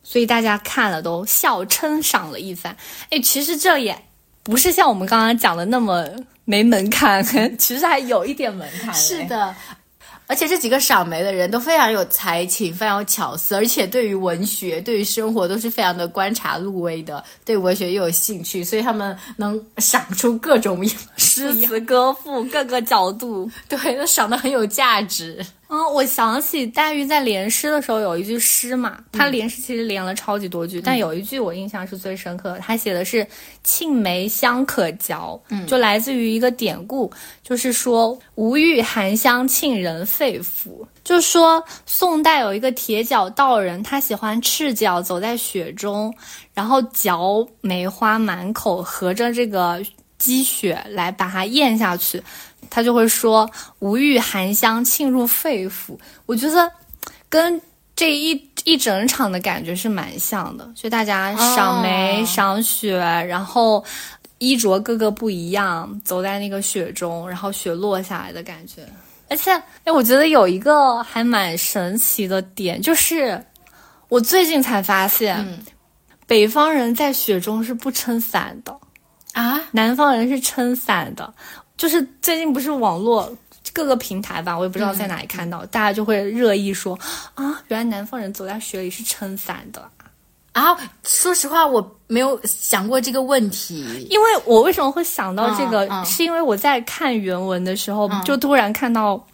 所以大家看了都笑称赏了一番。哎，其实这也不是像我们刚刚讲的那么没门槛，其实还有一点门槛。是的。而且这几个赏梅的人都非常有才情，非常有巧思，而且对于文学、对于生活都是非常的观察入微的，对文学又有兴趣，所以他们能赏出各种诗词歌赋，各个角度，对，都赏的很有价值。嗯，我想起黛玉在联诗的时候有一句诗嘛，她联诗其实连了超级多句，但有一句我印象是最深刻的，她写的是“沁梅香可嚼”，嗯，就来自于一个典故，就是说“无欲寒香沁人肺腑”，就说宋代有一个铁脚道人，他喜欢赤脚走在雪中，然后嚼梅花，满口合着这个积雪来把它咽下去。他就会说“无欲寒香沁入肺腑”，我觉得跟这一一整场的感觉是蛮像的。就大家赏梅、赏雪，然后衣着各个不一样，走在那个雪中，然后雪落下来的感觉。而且，哎，我觉得有一个还蛮神奇的点，就是我最近才发现，北方人在雪中是不撑伞的啊，南方人是撑伞的。就是最近不是网络各个平台吧，我也不知道在哪里看到，大家就会热议说啊，原来南方人走在雪里是撑伞的啊。说实话，我没有想过这个问题，因为我为什么会想到这个，是因为我在看原文的时候，就突然看到，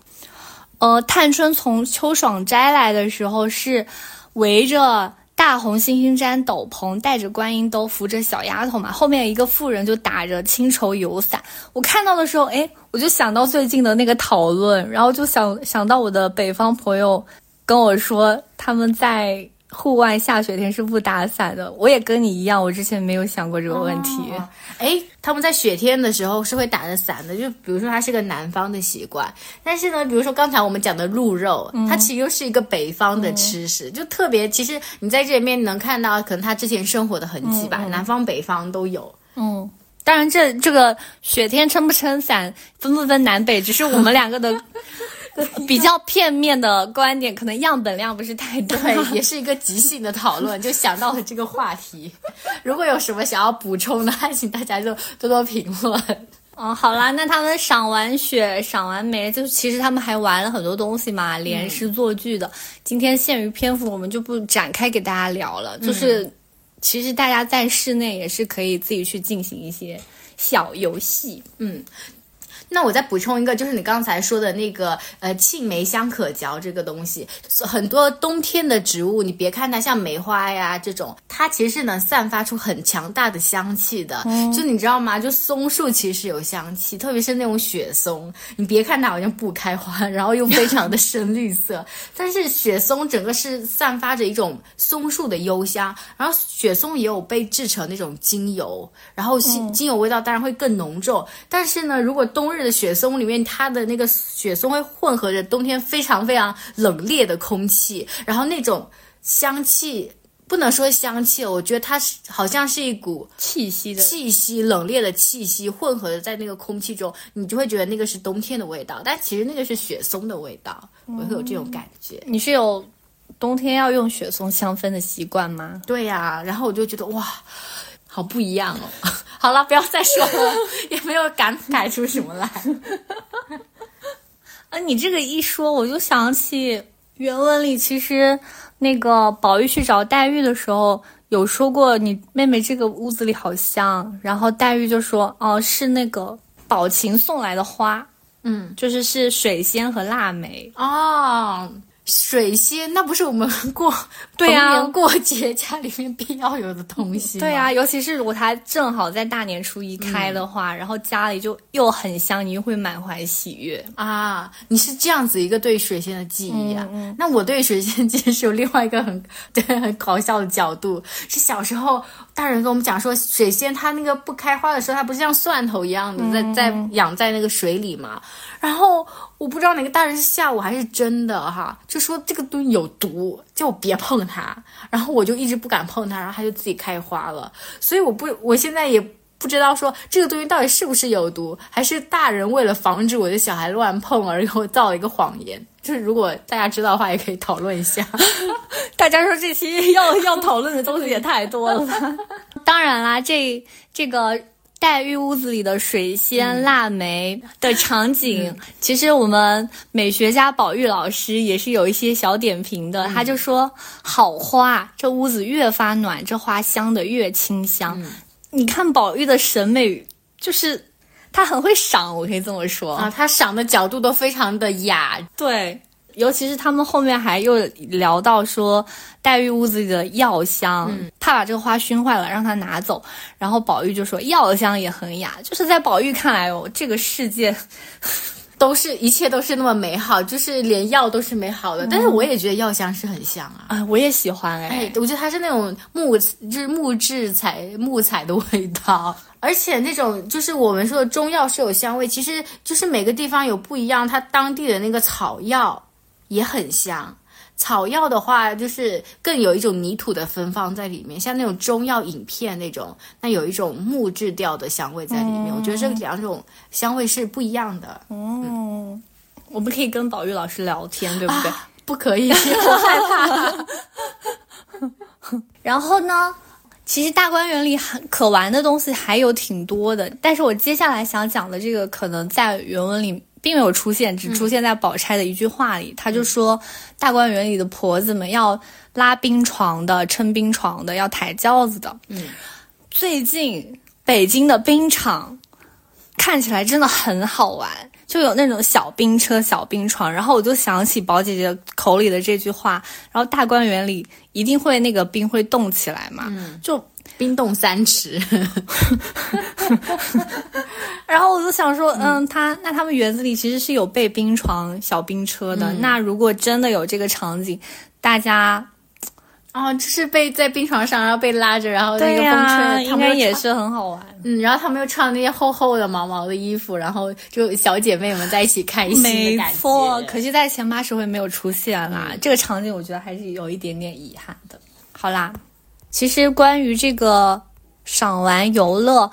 呃，探春从秋爽斋来的时候是围着。大红星星毡斗篷，带着观音兜，扶着小丫头嘛。后面一个妇人就打着青绸油伞。我看到的时候，哎，我就想到最近的那个讨论，然后就想想到我的北方朋友跟我说他们在户外下雪天是不打伞的。我也跟你一样，我之前没有想过这个问题。哎，他们在雪天的时候是会打着伞的，就比如说它是个南方的习惯。但是呢，比如说刚才我们讲的鹿肉，它其实又是一个北方的吃食，就特别。其实你在这里面能看到，可能他之前生活的痕迹吧，南方北方都有。嗯。当然，这这个雪天撑不撑伞，分不分南北，只是我们两个的比较片面的观点，可能样本量不是太大。对，也是一个即兴的讨论，就想到了这个话题。如果有什么想要补充的，还请大家就多多评论。哦，好啦，那他们赏完雪，赏完梅，就其实他们还玩了很多东西嘛，连诗作句的。今天限于篇幅，我们就不展开给大家聊了，就是。其实大家在室内也是可以自己去进行一些小游戏，嗯。那我再补充一个，就是你刚才说的那个，呃，沁梅香可嚼这个东西，很多冬天的植物，你别看它像梅花呀这种，它其实是能散发出很强大的香气的。就你知道吗？就松树其实有香气，特别是那种雪松，你别看它好像不开花，然后又非常的深绿色，但是雪松整个是散发着一种松树的幽香。然后雪松也有被制成那种精油，然后精油味道当然会更浓重。但是呢，如果冬日的雪松里面，它的那个雪松会混合着冬天非常非常冷冽的空气，然后那种香气不能说香气，我觉得它是好像是一股气息的气息，冷冽的气息混合在那个空气中，你就会觉得那个是冬天的味道，但其实那个是雪松的味道，我会有这种感觉。你是有冬天要用雪松香氛的习惯吗？对呀，然后我就觉得哇。好不一样哦！好了，不要再说了，也没有感慨出什么来。啊，你这个一说，我就想起原文里其实那个宝玉去找黛玉的时候有说过，你妹妹这个屋子里好香。然后黛玉就说：“哦，是那个宝琴送来的花，嗯，就是是水仙和腊梅哦。”水仙，那不是我们过 对呀过节家里面必要有的东西。对呀，尤其是如果它正好在大年初一开的话，然后家里就又很香，你又会满怀喜悦啊！你是这样子一个对水仙的记忆啊？那我对水仙其实有另外一个很 对很搞笑的角度，是小时候大人跟我们讲说，水仙它那个不开花的时候，它不是像蒜头一样的在在养在那个水里嘛？然后我不知道哪个大人是吓我还是真的哈，就说这个东西有毒，叫我别碰它。然后我就一直不敢碰它，然后它就自己开花了。所以我不，我现在也不知道说这个东西到底是不是有毒，还是大人为了防止我的小孩乱碰而给我造了一个谎言。就是如果大家知道的话，也可以讨论一下。大家说这期要要讨论的东西也太多了。当然啦，这这个。黛玉屋子里的水仙、腊梅的场景，其实我们美学家宝玉老师也是有一些小点评的。他就说：“好花，这屋子越发暖，这花香的越清香。”你看宝玉的审美，就是他很会赏，我可以这么说啊，他赏的角度都非常的雅。对。尤其是他们后面还又聊到说，黛玉屋子里的药香，怕把这个花熏坏了，让他拿走。然后宝玉就说药香也很雅，就是在宝玉看来哦，这个世界 都是一切都是那么美好，就是连药都是美好的。但是我也觉得药香是很香啊，啊，我也喜欢哎，我觉得它是那种木，就是木质材木材的味道，而且那种就是我们说的中药是有香味，其实就是每个地方有不一样，它当地的那个草药。也很香，草药的话就是更有一种泥土的芬芳在里面，像那种中药饮片那种，那有一种木质调的香味在里面。我觉得这两种香味是不一样的。嗯，我们可以跟宝玉老师聊天，对不对？不可以，我害怕。然后呢，其实大观园里很可玩的东西还有挺多的，但是我接下来想讲的这个可能在原文里。并没有出现，只出现在宝钗的一句话里。他就说，大观园里的婆子们要拉冰床的、撑冰床的、要抬轿子的。嗯，最近北京的冰场看起来真的很好玩，就有那种小冰车、小冰床。然后我就想起宝姐姐口里的这句话，然后大观园里一定会那个冰会动起来嘛？嗯，就冰冻三尺。然后我就想说，嗯，他那他们园子里其实是有备冰床、小冰车的。那如果真的有这个场景，大家哦，就是被在冰床上，然后被拉着，然后那个风呀，车，应他们也是很好玩。嗯，然后他们又穿那些厚厚的毛毛的衣服，然后就小姐妹们在一起开心的没。错，可惜在前八十回没有出现啦。这个场景我觉得还是有一点点遗憾的。好啦，其实关于这个赏玩游乐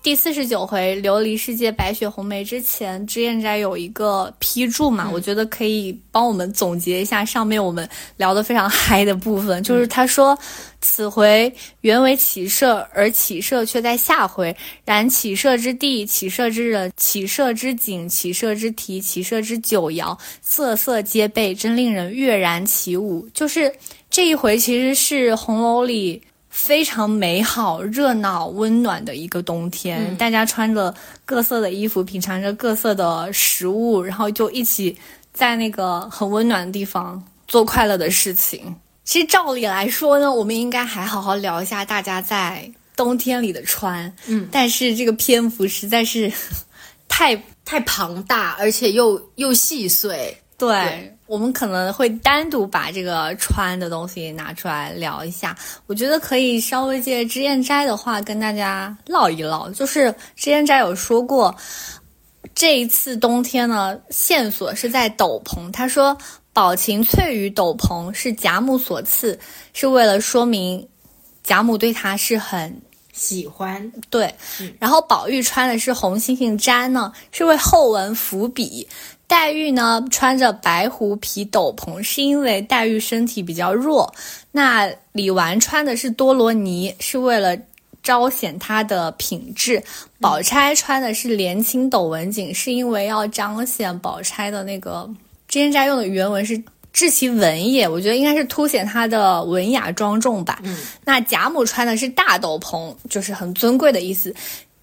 第四十九回琉璃世界白雪红梅之前，知砚斋有一个批注嘛，我觉得可以帮我们总结一下上面我们聊得非常嗨的部分，就是他说。此回原为起社，而起社却在下回。然起社之地、起社之人、起社之景、起社之题、起社之九爻，色色皆备，真令人跃然起舞。就是这一回，其实是红楼里非常美好、热闹、温暖的一个冬天。大家穿着各色的衣服，品尝着各色的食物，然后就一起在那个很温暖的地方做快乐的事情。其实照理来说呢，我们应该还好好聊一下大家在冬天里的穿，嗯，但是这个篇幅实在是 太太庞大，而且又又细碎。对，对我们可能会单独把这个穿的东西拿出来聊一下。我觉得可以稍微借脂砚斋的话跟大家唠一唠，就是脂砚斋有说过，这一次冬天呢，线索是在斗篷。他说。宝琴翠羽斗篷是贾母所赐，是为了说明贾母对他是很喜欢。对。然后宝玉穿的是红猩猩毡呢，是为后文伏笔。黛玉呢穿着白狐皮斗篷，是因为黛玉身体比较弱。那李纨穿的是多罗尼，是为了彰显她的品质。宝钗穿的是连青斗文锦，是因为要彰显宝钗的那个。脂砚斋用的原文是“至其文也”，我觉得应该是凸显他的文雅庄重吧。嗯，那贾母穿的是大斗篷，就是很尊贵的意思。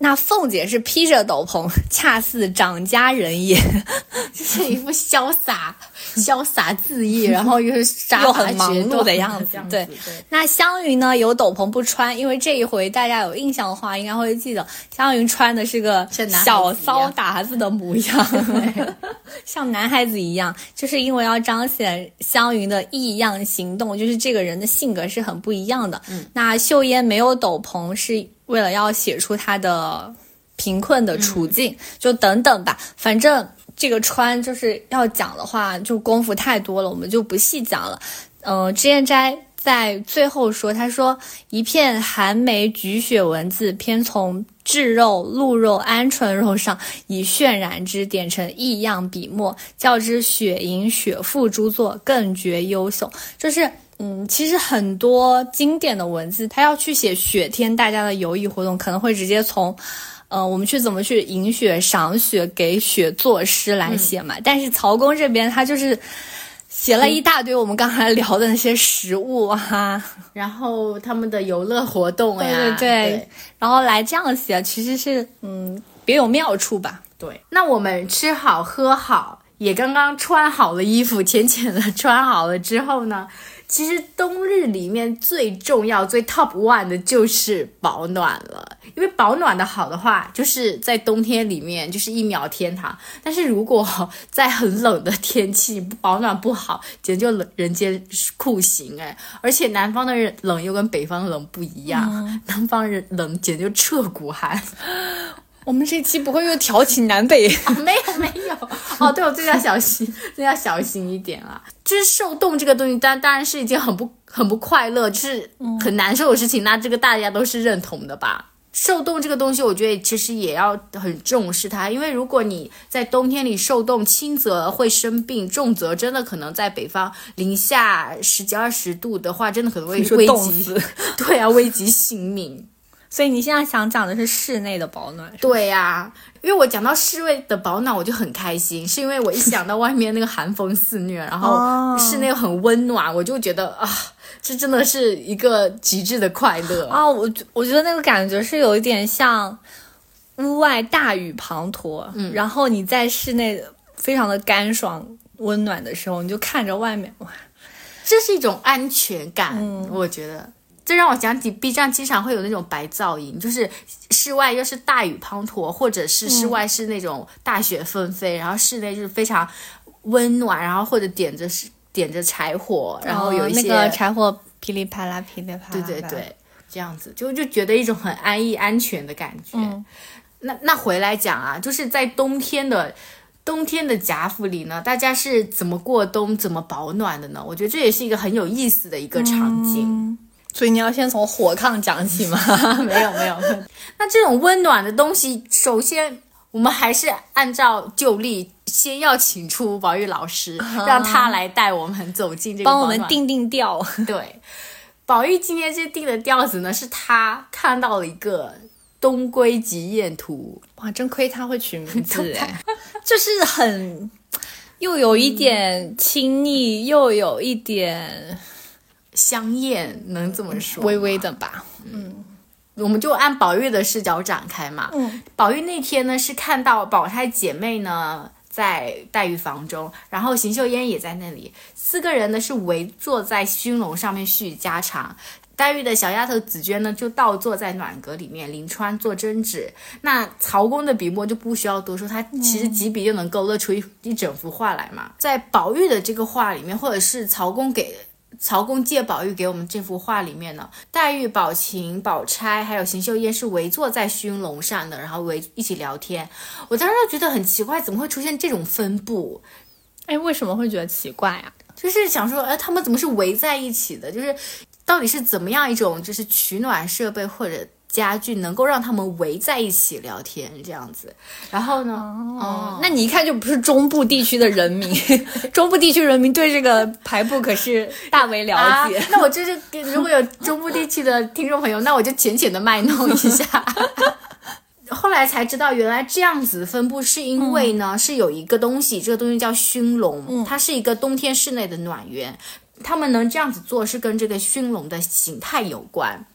那凤姐是披着斗篷，恰似长家人也，就是一副潇洒、潇洒恣意，然后又是又很忙碌的样子。对对，那湘云呢？有斗篷不穿，因为这一回大家有印象的话，应该会记得湘云穿的是个小骚达子的模样，像男孩子一样，就是因为要彰显湘云的异样行动，就是这个人的性格是很不一样的。嗯，那秀烟没有斗篷是。为了要写出他的贫困的处境，就等等吧。反正这个川就是要讲的话，就功夫太多了，我们就不细讲了。嗯，脂砚斋在最后说，他说一片寒梅菊雪文字，偏从炙肉、鹿肉、鹌鹑肉上以渲染之，点成异样笔墨，较之雪莹、雪赋诸作更觉优秀。就是。嗯，其实很多经典的文字，他要去写雪天大家的游艺活动，可能会直接从，呃，我们去怎么去饮雪、赏雪、给雪作诗来写嘛。但是曹公这边他就是写了一大堆我们刚才聊的那些食物啊，然后他们的游乐活动呀，对对对，然后来这样写，其实是嗯别有妙处吧。对，那我们吃好喝好，也刚刚穿好了衣服，浅浅的穿好了之后呢？其实冬日里面最重要、最 top one 的就是保暖了，因为保暖的好的话，就是在冬天里面就是一秒天堂。但是如果 在很冷的天气保暖不好，简直就冷人间酷刑哎！而且南方的冷又跟北方冷不一样，南方人冷简直就彻骨寒。我们这期不会又挑起南北？没有没有哦，对我这要小心，这要小心一点啊！就是受冻这个东西，当当然是一件很不很不快乐，就是很难受的事情。那这个大家都是认同的吧？受冻这个东西，我觉得其实也要很重视它，因为如果你在冬天里受冻，轻则会生病，重则真的可能在北方零下十几二十度的话，真的可能会危及，对啊，危及性命。所以你现在想讲的是室内的保暖？对呀，因为我讲到室内的保暖，我就很开心，是因为我一想到外面那个寒风肆虐，然后室内很温暖，我就觉得啊，这真的是一个极致的快乐啊！我我觉得那个感觉是有一点像屋外大雨滂沱，嗯，然后你在室内非常的干爽温暖的时候，你就看着外面，哇，这是一种安全感，我觉得。这让我想起 B 站经常会有那种白噪音，就是室外又是大雨滂沱，或者是室外是那种大雪纷飞，然后室内就是非常温暖，然后或者点着是点着柴火，然后有一些、那个柴火噼里啪啦噼里啪啦，对对对，这样子就就觉得一种很安逸、安全的感觉。嗯那那回来讲啊，就是在冬天的冬天的贾府里呢，大家是怎么过冬、怎么保暖的呢？我觉得这也是一个很有意思的一个场景。所以你要先从火炕讲起吗。没 有没有，那这种温暖的东西，首先我们还是按照旧例，先要请出宝玉老师，让他来带我们走进这个帮我们定定调。对，宝玉今天这定的调子呢，是他看到了一个东归极宴图，哇，真亏他会取名字 哎，就是很又有一点亲昵，又有一点香艳，能这么说？微微的吧。嗯我们就按宝玉的视角展开嘛。嗯，宝玉那天呢是看到宝钗姐妹呢在黛玉房中，然后邢岫烟也在那里，四个人呢是围坐在熏笼上面叙家常。黛玉的小丫头紫鹃呢，就倒坐在暖阁里面，临川做针纸。那曹公的笔墨就不需要多说，他其实几笔就能勾勒出一一整幅画来嘛。在宝玉的这个画里面，或者是曹公给曹公借宝玉给我们这幅画里面呢，黛玉、宝琴、宝钗还有邢岫烟是围坐在熏笼上的，然后围一起聊天。我当时就觉得很奇怪，怎么会出现这种分布？哎，为什么会觉得奇怪啊？就是想说，哎，他们怎么是围在一起的？就是到底是怎么样一种就是取暖设备或者家具能够让他们围在一起聊天这样子？然后呢，哦，那你一看就不是中部地区的人民，中部地区人民对这个排布可是 大为了解。啊、那我就是如果有中部地区的听众朋友，那我就浅浅的卖弄一下。后来才知道，原来这样子分布是因为呢，是有一个东西，这个东西叫熏笼，它是一个冬天室内的暖源。他们能这样子做，是跟这个熏笼的形态有关。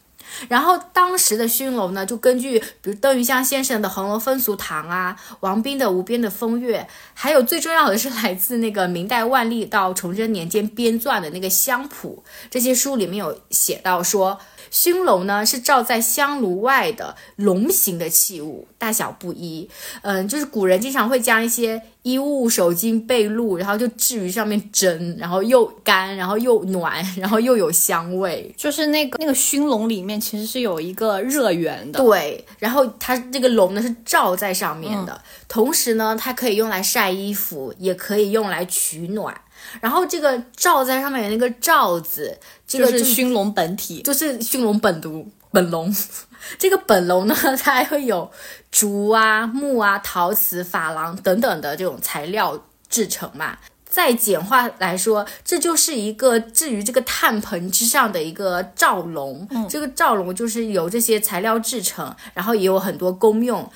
然后当时的熏笼呢，就根据比如邓玉香先生的《红楼风俗堂》啊，王彬的《无边的风月》，还有最重要的是来自那个明代万历到崇祯年间编撰的那个香谱，这些书里面有写到说。熏笼呢是罩在香炉外的笼形的器物，大小不一。嗯，就是古人经常会将一些衣物、手巾、被褥，然后就置于上面蒸，然后又干，然后又暖，然后又有香味。就是那个那个熏笼里面其实是有一个热源的，对。然后它这个笼呢是罩在上面的，嗯、同时呢它可以用来晒衣服，也可以用来取暖。然后这个罩在上面的那个罩子，这个就是熏龙本体，就是熏龙本炉本龙。这个本龙呢，它还会有竹啊、木啊、陶瓷、珐琅等等的这种材料制成嘛。再简化来说，这就是一个置于这个炭盆之上的一个罩笼。嗯、这个罩笼就是由这些材料制成，然后也有很多功用。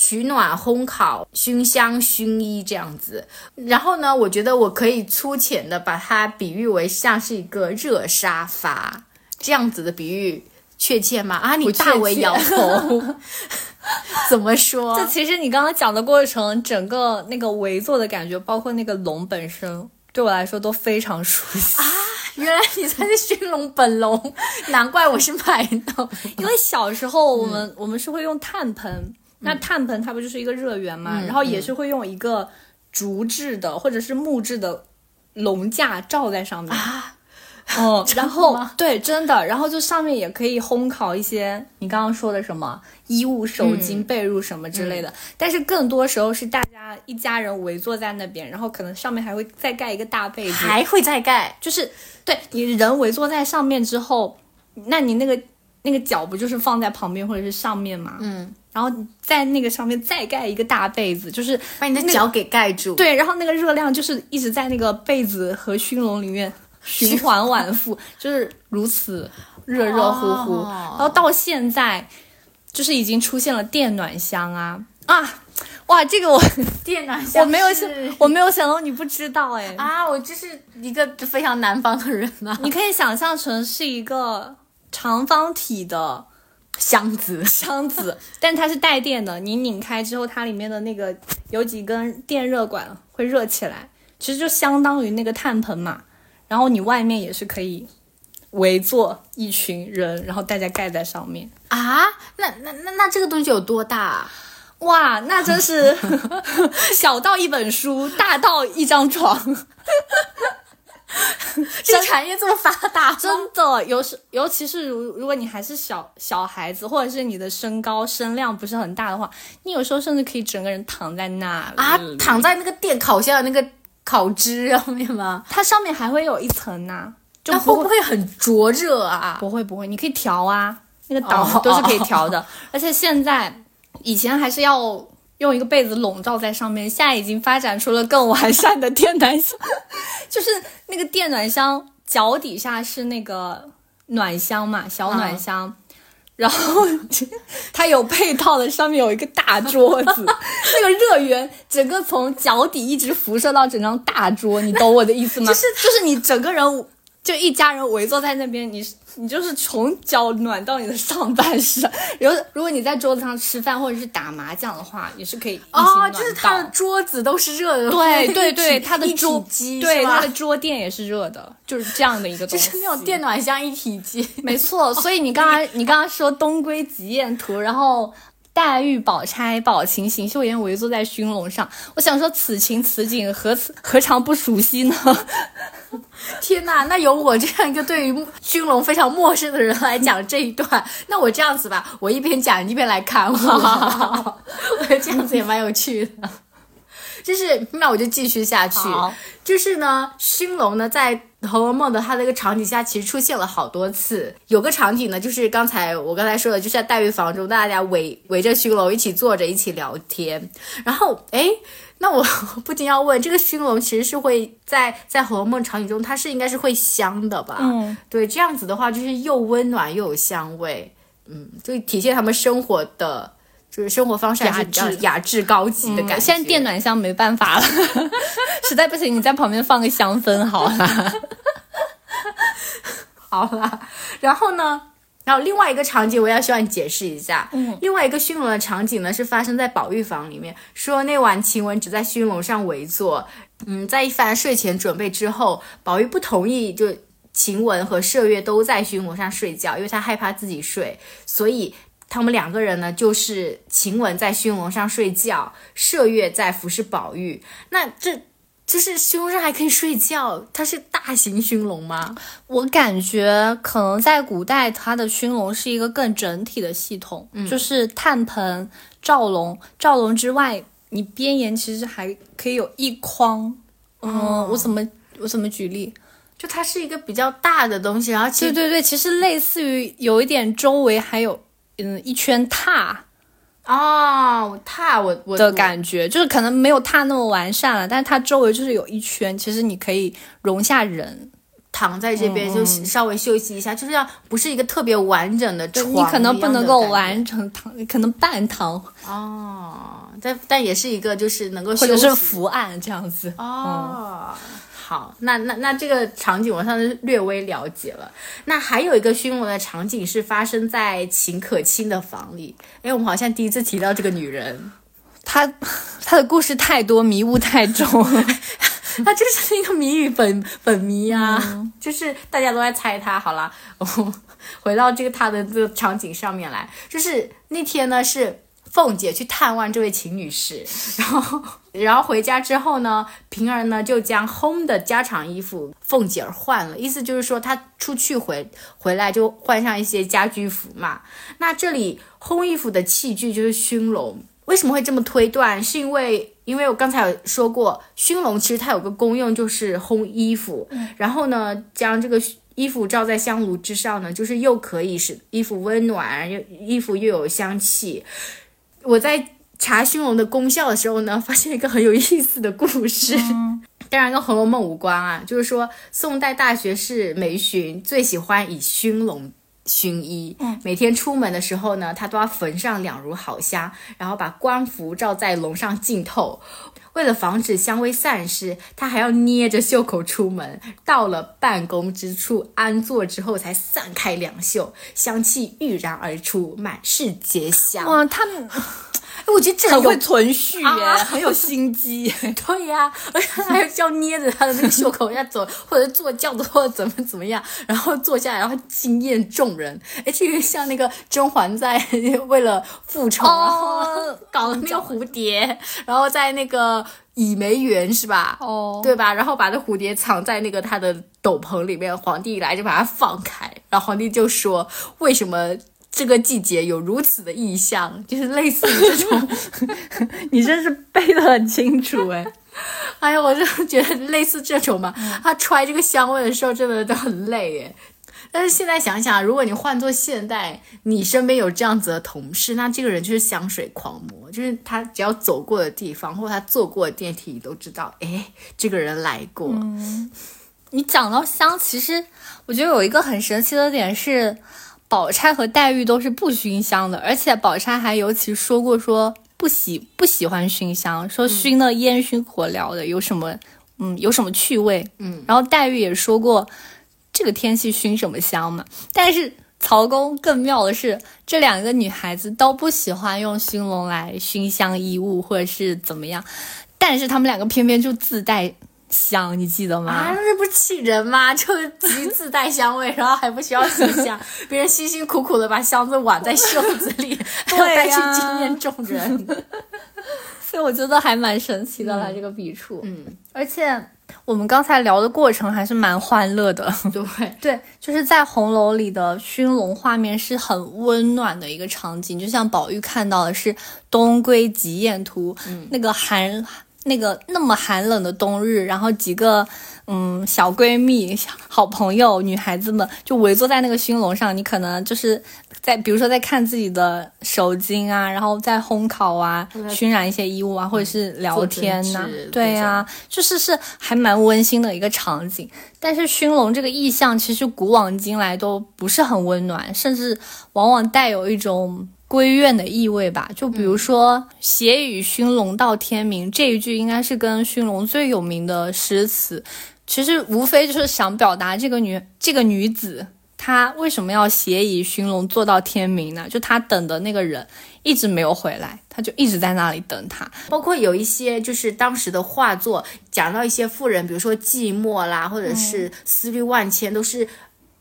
取暖、烘烤、熏香、熏衣这样子，然后呢，我觉得我可以粗浅的把它比喻为像是一个热沙发这样子的比喻，确切吗？啊，你大为摇头，怎么说？这其实你刚刚讲的过程，整个那个围坐的感觉，包括那个龙本身，对我来说都非常熟悉啊。原来你才是熏龙本龙，难怪我是买到。因为小时候我们、嗯、我们是会用炭盆。那炭盆它不就是一个热源嘛，嗯、然后也是会用一个竹制的、或者是木质的笼架罩在上面。啊，哦，然后对，真的，然后就上面也可以烘烤一些你刚刚说的什么衣物、手巾、嗯、被褥什么之类的，嗯、但是更多时候是大家一家人围坐在那边，然后可能上面还会再盖一个大被子，还会再盖，就是对你人围坐在上面之后，那你那个那个脚不就是放在旁边或者是上面吗？嗯。然后在那个上面再盖一个大被子，就是把你的脚给盖住。对，然后那个热量就是一直在那个被子和熏笼里面循环往复，就是如此热热乎乎。哦、然后到现在，就是已经出现了电暖箱啊啊！哇，这个我 电暖箱我没有想，我没有想到你不知道哎啊！我就是一个非常南方的人呐、啊。你可以想象成是一个长方体的。箱子，箱子，但它是带电的。你拧开之后，它里面的那个有几根电热管会热起来，其实就相当于那个炭盆嘛。然后你外面也是可以围坐一群人，然后大家盖在上面。啊，那那那那这个东西有多大、啊？哇，那真是 小到一本书，大到一张床。这个产业这么发达，真的，有时尤其是如如果你还是小小孩子，或者是你的身高身量不是很大的话，你有时候甚至可以整个人躺在那里啊，躺在那个电烤箱的那个烤汁上面吗？它上面还会有一层呐、就会不会很灼热啊？不会不会，你可以调啊，那个档哦都是可以调的。而且现在以前还是要用一个被子笼罩在上面，现在已经发展出了更完善的电暖箱，就是那个电暖箱脚底下是那个暖箱嘛，小暖箱。然后 它有配套的，上面有一个大桌子，那个热源整个从脚底一直辐射到整张大桌，你懂我的意思吗？就是就是你整个人就一家人围坐在那边，你你就是从脚暖到你的上半身。然后如果你在桌子上吃饭或者是打麻将的话，也是可以哦，就是它的桌子都是热的，对对对，体它的桌机对它的桌垫也是热的，就是这样的一个东西。就是那种电暖箱一体机。没错，所以你刚刚你刚刚说东归极艳图，然后黛玉、宝钗、宝琴、邢岫烟围坐在熏笼上，我想说此情此景何此何尝不熟悉呢？天呐，那有我这样一个对于熏笼非常陌生的人来讲这一段，那我这样子吧，我一边讲一边来看我，我觉得这样子也蛮有趣的。就是，那我就继续下去。就是呢，熏龙呢，在《红楼梦》的它的一个场景下，其实出现了好多次。有个场景呢，就是刚才我刚才说的，就是在黛玉房中，大家围围着熏龙一起坐着，一起聊天。然后，哎，那我不禁要问，这个熏龙其实是会在在《红楼梦》场景中，它是应该是会香的吧？嗯，对，这样子的话，就是又温暖又有香味，嗯，就体现他们生活的。就是生活方式还是比较雅致雅致高级的感觉。嗯现在电暖箱没办法了，实在不行你在旁边放个香氛好了。好啦，然后呢，然后另外一个场景我要需要你解释一下。嗯，另外一个熏笼的场景呢是发生在宝玉房里面，说那晚晴雯只在熏笼上围坐。嗯，在一番睡前准备之后，宝玉不同意，就晴雯和麝月都在熏笼上睡觉，因为他害怕自己睡，所以。他们两个人呢，就是晴雯在熏笼上睡觉，麝月在服侍宝玉。那这就是熏笼上还可以睡觉，它是大型熏笼吗？我感觉可能在古代，它的熏笼是一个更整体的系统，就是炭盆、罩笼，罩笼之外，你边沿其实还可以有一筐。嗯，我怎么我怎么举例？就它是一个比较大的东西，然后其实对对对，其实类似于有一点周围还有嗯一圈踏哦，踏我我的感觉，就是可能没有踏那么完善了，但是它周围就是有一圈，其实你可以容下人。躺在这边就稍微休息一下，就是要不是一个特别完整的床，你可能不能够完成躺，可能半躺哦，但但也是一个就是能够或者是伏案这样子。哦。好，那那那这个场景我算是略微了解了。那还有一个熏笼的场景是发生在秦可卿的房里。哎，我们好像第一次提到这个女人，她她的故事太多，迷雾太重。她就是一个谜语本本谜啊，就是大家都在猜她。好啦，我 回到这个她的这个场景上面来，就是那天呢是凤姐去探望这位秦女士，然后然后回家之后呢，平儿呢就将烘的家常衣服凤姐儿换了，意思就是说她出去回回来就换上一些家居服嘛。那这里烘衣服的器具就是熏笼。为什么会这么推断？是因为，因为我刚才有说过，熏笼其实它有个功用就是烘衣服，然后呢，将这个衣服罩在香炉之上呢，就是又可以使衣服温暖，又衣服又有香气。我在查熏龙的功效的时候呢，发现一个很有意思的故事。当然跟《红楼梦》无关啊，就是说宋代大学士梅询最喜欢以熏龙熏衣，每天出门的时候呢，他都要焚上两炉好香，然后把官服罩在龙上浸透。为了防止香味散失，他还要捏着袖口出门。到了办公之处安坐之后，才散开两袖，香气欲然而出，满室皆香。哇，他们，我我觉得这很会存续耶，啊很有心机。对呀、而且还要捏着他的那个袖口要走，或者坐轿子或者怎么怎么样，然后坐下来，然后惊艳众人。哎，这个像那个甄嬛在为了复仇，然后哦，搞了那个蝴蝶，然后在那个倚梅园是吧？哦，对吧？然后把那蝴蝶藏在那个他的斗篷里面，皇帝一来就把它放开，然后皇帝就说：“为什么这个季节有如此的意象？” 就是类似于这种。你真是背得很清楚哎。哎呀，我就觉得类似这种嘛，他揣这个香味的时候真的都很累哎。但是现在想想，如果你换做现代，你身边有这样子的同事，那这个人就是香水狂魔，就是他只要走过的地方或他坐过的电梯，你都知道，哎，这个人来过。你讲到香，其实我觉得有一个很神奇的点是，宝钗和黛玉都是不熏香的，而且宝钗还尤其说过说不喜不喜欢熏香，说熏的烟熏火燎的，有什么嗯有什么趣味？嗯，然后黛玉也说过，这个天气熏什么香嘛？但是曹公更妙的是，这两个女孩子都不喜欢用熏笼来熏香衣物或者是怎么样，但是她们两个偏偏就自带香，你记得吗？啊，那不是气人吗？就是极自带香味，然后还不需要熏香，别人辛辛苦苦的把箱子挽在袖子里，还要带去惊艳众人。所以我觉得还蛮神奇的啦，这个笔触。嗯，而且我们刚才聊的过程还是蛮欢乐的。对，对，就是在红楼里的熏笼画面是很温暖的一个场景，就像宝玉看到的是东归集宴图，嗯那个寒。那个那么寒冷的冬日，然后几个嗯小闺蜜、好朋友、女孩子们就围坐在那个熏笼上，你可能就是在比如说在看自己的手巾啊，然后在烘烤啊、熏染一些衣物啊，或者是聊天呐、对呀、就是是还蛮温馨的一个场景。但是熏笼这个意象，其实古往今来都不是很温暖，甚至往往带有一种闺怨的意味吧。就比如说“斜雨熏笼到天明”这一句，应该是跟熏笼最有名的诗词。其实无非就是想表达这个女这个女子，她为什么要斜倚熏笼坐到天明呢？就她等的那个人一直没有回来，她就一直在那里等他。包括有一些就是当时的画作，讲到一些妇人，比如说寂寞啦，或者是思虑万千，都是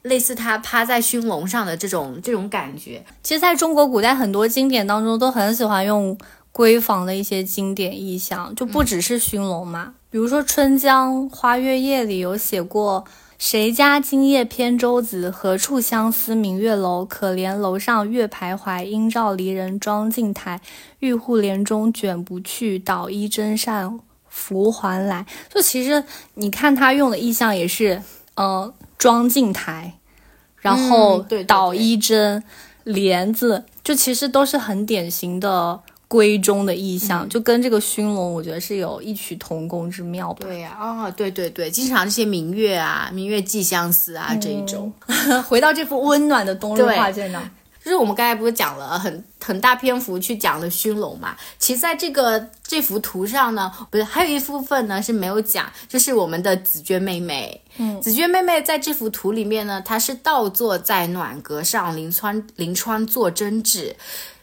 类似他趴在熏笼上的这种这种感觉。其实，在中国古代很多经典当中，都很喜欢用闺房的一些经典意象，就不只是熏笼嘛。比如说《春江花月夜》里有写过“谁家今夜扁舟子，何处相思明月楼？可怜楼上月徘徊，应照离人妆镜台。玉户帘中卷不去，捣衣砧上拂还来。”就其实你看他用的意象也是，呃，妆镜台，然后嗯对对对捣衣针。帘子，就其实都是很典型的闺中的意象，就跟这个熏笼，我觉得是有异曲同工之妙吧。对呀、啊，对对对，经常这些明月啊，明月寄相思啊、这一种。回到这幅温暖的冬日画卷上，就是我们刚才不是讲了很很大篇幅去讲了熏龙嘛？其实在这个这幅图上呢，不是还有一部分呢是没有讲，就是我们的紫鹃妹妹。嗯，紫鹃妹妹在这幅图里面呢，她是倒坐在暖阁上，临川临川做针黹。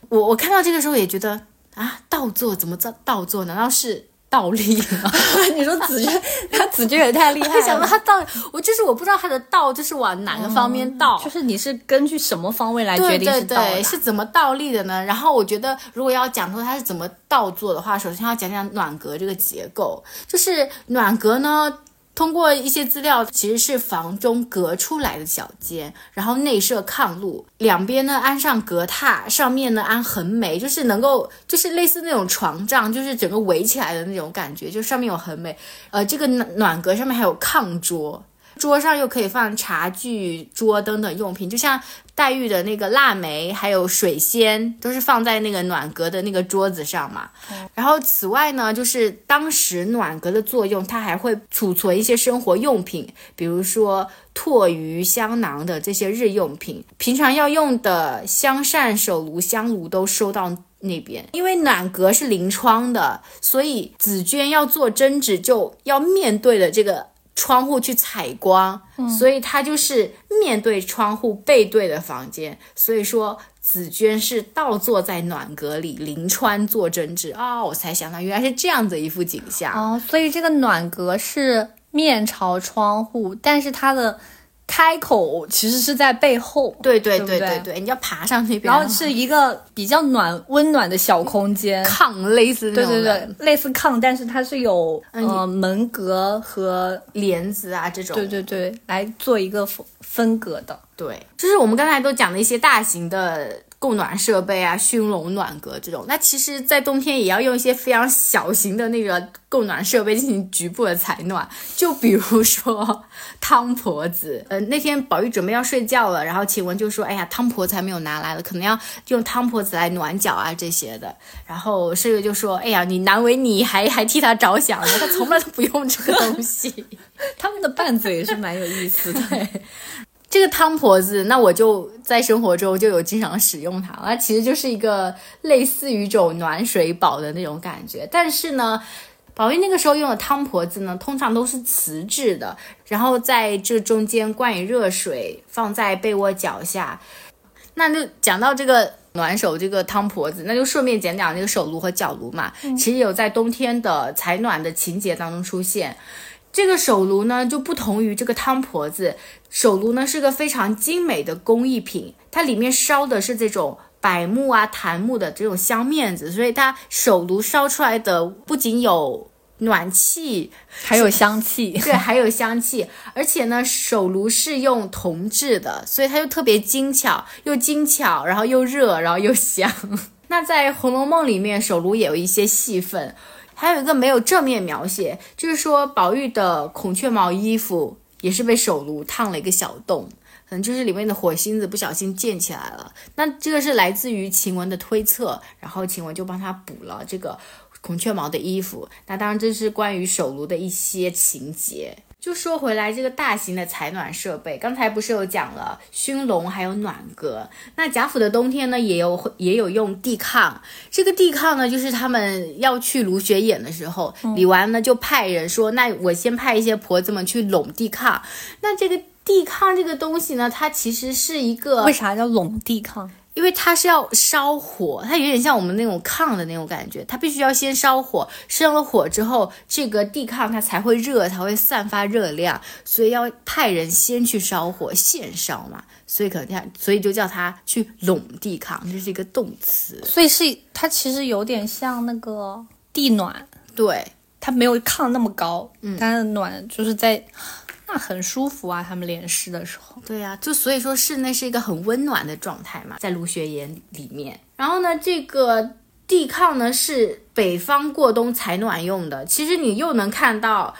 我我看到这个时候也觉得啊，倒坐怎么倒倒坐？难道是倒立吗？你说子君，他子君也太厉害没想到他。倒，我就是我不知道他的倒就是往哪个方面倒。就是你是根据什么方位来决定是倒的对，是怎么倒立的呢？然后我觉得，如果要讲说他是怎么倒坐的话，首先要讲讲暖阁这个结构。就是暖阁呢，通过一些资料，其实是房中隔出来的小间，然后内设炕路，两边呢安上隔榻，上面呢安横眉，就是能够就是类似那种床帐，就是整个围起来的那种感觉，就上面有横眉。呃，这个暖暖阁上面还有炕桌。桌上又可以放茶具、桌灯等用品，就像黛玉的那个腊梅，还有水仙，都是放在那个暖阁的那个桌子上嘛。然后此外呢，就是当时暖阁的作用，它还会储存一些生活用品，比如说唾鱼、香囊的这些日用品，平常要用的香扇、手炉、香炉都收到。那边，因为暖阁是临窗的，所以紫鹃要做针黹，就要面对的这个窗户去采光，所以它就是面对窗户背对的房间。所以说，紫娟是倒坐在暖阁里，临川做针织啊、我才想到原来是这样子一幅景象。哦，所以这个暖阁是面朝窗户，但是它的开口其实是在背后，对对对对对你要爬上那边，然后是一个比较暖温暖的小空间。炕类似那对对对，类似炕，但是它是有嗯呃门格和帘子啊这种。对对对来做一个分分隔的。对，就是我们刚才都讲的一些大型的供暖设备啊，熏笼、暖阁这种。那其实，在冬天也要用一些非常小型的那个供暖设备进行局部的采暖，就比如说汤婆子。呃，那天宝玉准备要睡觉了，然后晴雯就说：“哎呀，汤婆子还没有拿来了，可能要用汤婆子来暖脚啊这些的。”然后麝月就说：“哎呀，你难为你还还替他着想呢，他从来都不用这个东西。”他们的拌嘴也是蛮有意思的。这个汤婆子，那我就在生活中就有经常使用它，它其实就是一个类似于一种暖水宝的那种感觉。但是呢，宝玉那个时候用的汤婆子呢，通常都是瓷质的，然后在这中间灌以热水，放在被窝脚下。那就讲到这个暖手这个汤婆子，那就顺便讲讲这个手炉和脚炉嘛。其实有在冬天的采暖的情节当中出现。这个手炉呢，就不同于这个汤婆子。手炉呢是个非常精美的工艺品，它里面烧的是这种柏木啊、檀木的这种香面子，所以它手炉烧出来的不仅有暖气，还有香气，对，还有香气，而且呢，手炉是用铜制的，所以它就特别精巧，又精巧，然后又热，然后又香。那在《红楼梦》里面，手炉也有一些戏份。还有一个没有正面描写，就是说宝玉的孔雀毛衣服也是被手炉烫了一个小洞，可能就是里面的火星子不小心溅起来了。那这个是来自于晴雯的推测，然后晴雯就帮他补了这个孔雀毛的衣服。那当然这是关于手炉的一些情节。就说回来，这个大型的采暖设备，刚才不是有讲了熏笼还有暖阁。那贾府的冬天呢，也有也有用地炕。这个地炕呢，就是他们要去芦雪演的时候，李纨呢就派人说，那我先派一些婆子们去拢地炕。那这个地炕这个东西呢，它其实是一个为啥叫拢地炕？因为它是要烧火，它有点像我们那种炕的那种感觉，它必须要先烧火，生了火之后，这个地炕它才会热，才会散发热量，所以要派人先去烧火，现烧嘛，所以可能它，所以就叫它去拢地炕，这是一个动词。所以是它其实有点像那个地暖，对，它没有炕那么高，嗯，它的暖就是在。那很舒服啊，他们连诗的时候。对呀、就所以说室内是一个很温暖的状态嘛，在芦雪岩里面。然后呢，这个地炕呢是北方过冬采暖用的。其实你又能看到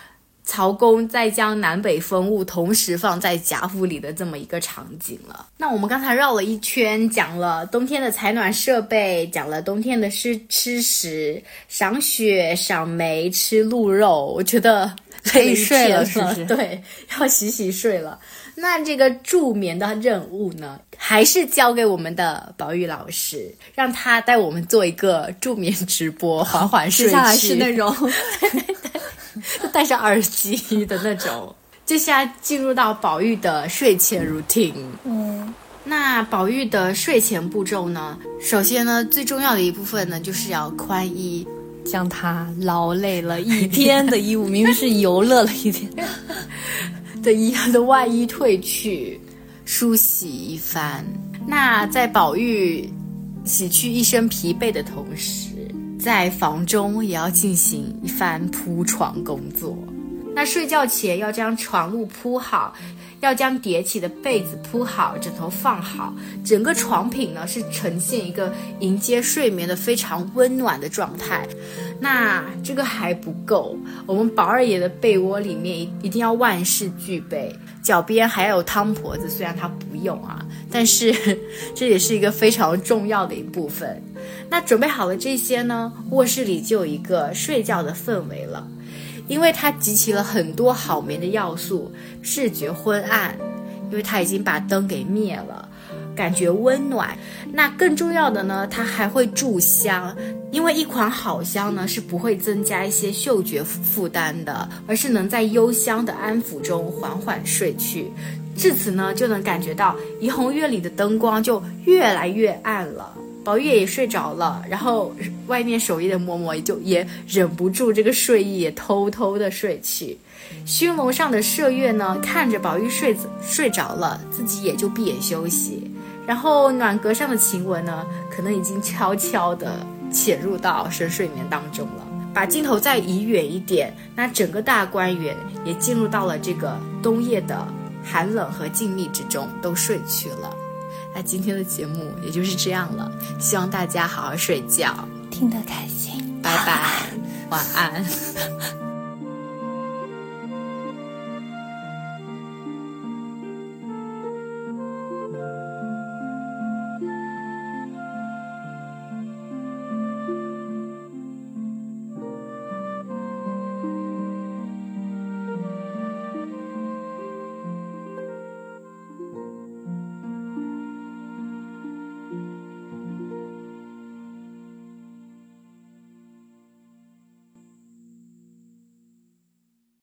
曹公在将南北风物同时放在贾府里的这么一个场景了。那我们刚才绕了一圈，讲了冬天的采暖设备，讲了冬天的吃吃食，赏雪、赏梅、吃鹿肉，我觉得 可以睡了是不是对，要洗洗睡了。那这个助眠的任务呢，还是交给我们的宝玉老师，让他带我们做一个助眠直播，缓缓睡去。接下来是那种 戴上耳机的那种。接下来进入到宝玉的睡前 routine。嗯，那宝玉的睡前步骤呢？首先呢，最重要的一部分呢，就是要宽衣。将他劳累了一天的衣物，明明是游乐了一天，的衣的外衣褪去，梳洗一番。那在宝玉洗去一身疲惫的同时，在房中也要进行一番铺床工作。那睡觉前要将床褥铺好，要将叠起的被子铺好，枕头放好，整个床品呢是呈现一个迎接睡眠的非常温暖的状态。那这个还不够，我们宝二爷的被窝里面一一定要万事俱备，脚边还有汤婆子，虽然他不用啊，但是这也是一个非常重要的一部分。那准备好了这些呢，卧室里就有一个睡觉的氛围了。因为它集齐了很多好眠的要素，视觉昏暗，因为它已经把灯给灭了，感觉温暖。那更重要的呢，它还会助香，因为一款好香呢是不会增加一些嗅觉负担的，而是能在幽香的安抚中缓缓睡去。至此呢，就能感觉到怡红院里的灯光就越来越暗了。宝玉也睡着了，然后外面守夜的嬷嬷也就也忍不住这个睡意，也偷偷的睡去。熏笼上的麝月呢，看着宝玉睡睡着了，自己也就闭眼休息。然后暖阁上的晴雯呢，可能已经悄悄地潜入到深睡眠当中了。把镜头再移远一点，那整个大观园也进入到了这个冬夜的寒冷和静谧之中，都睡去了。那今天的节目也就是这样了，希望大家好好睡觉，听得开心，拜拜，晚安。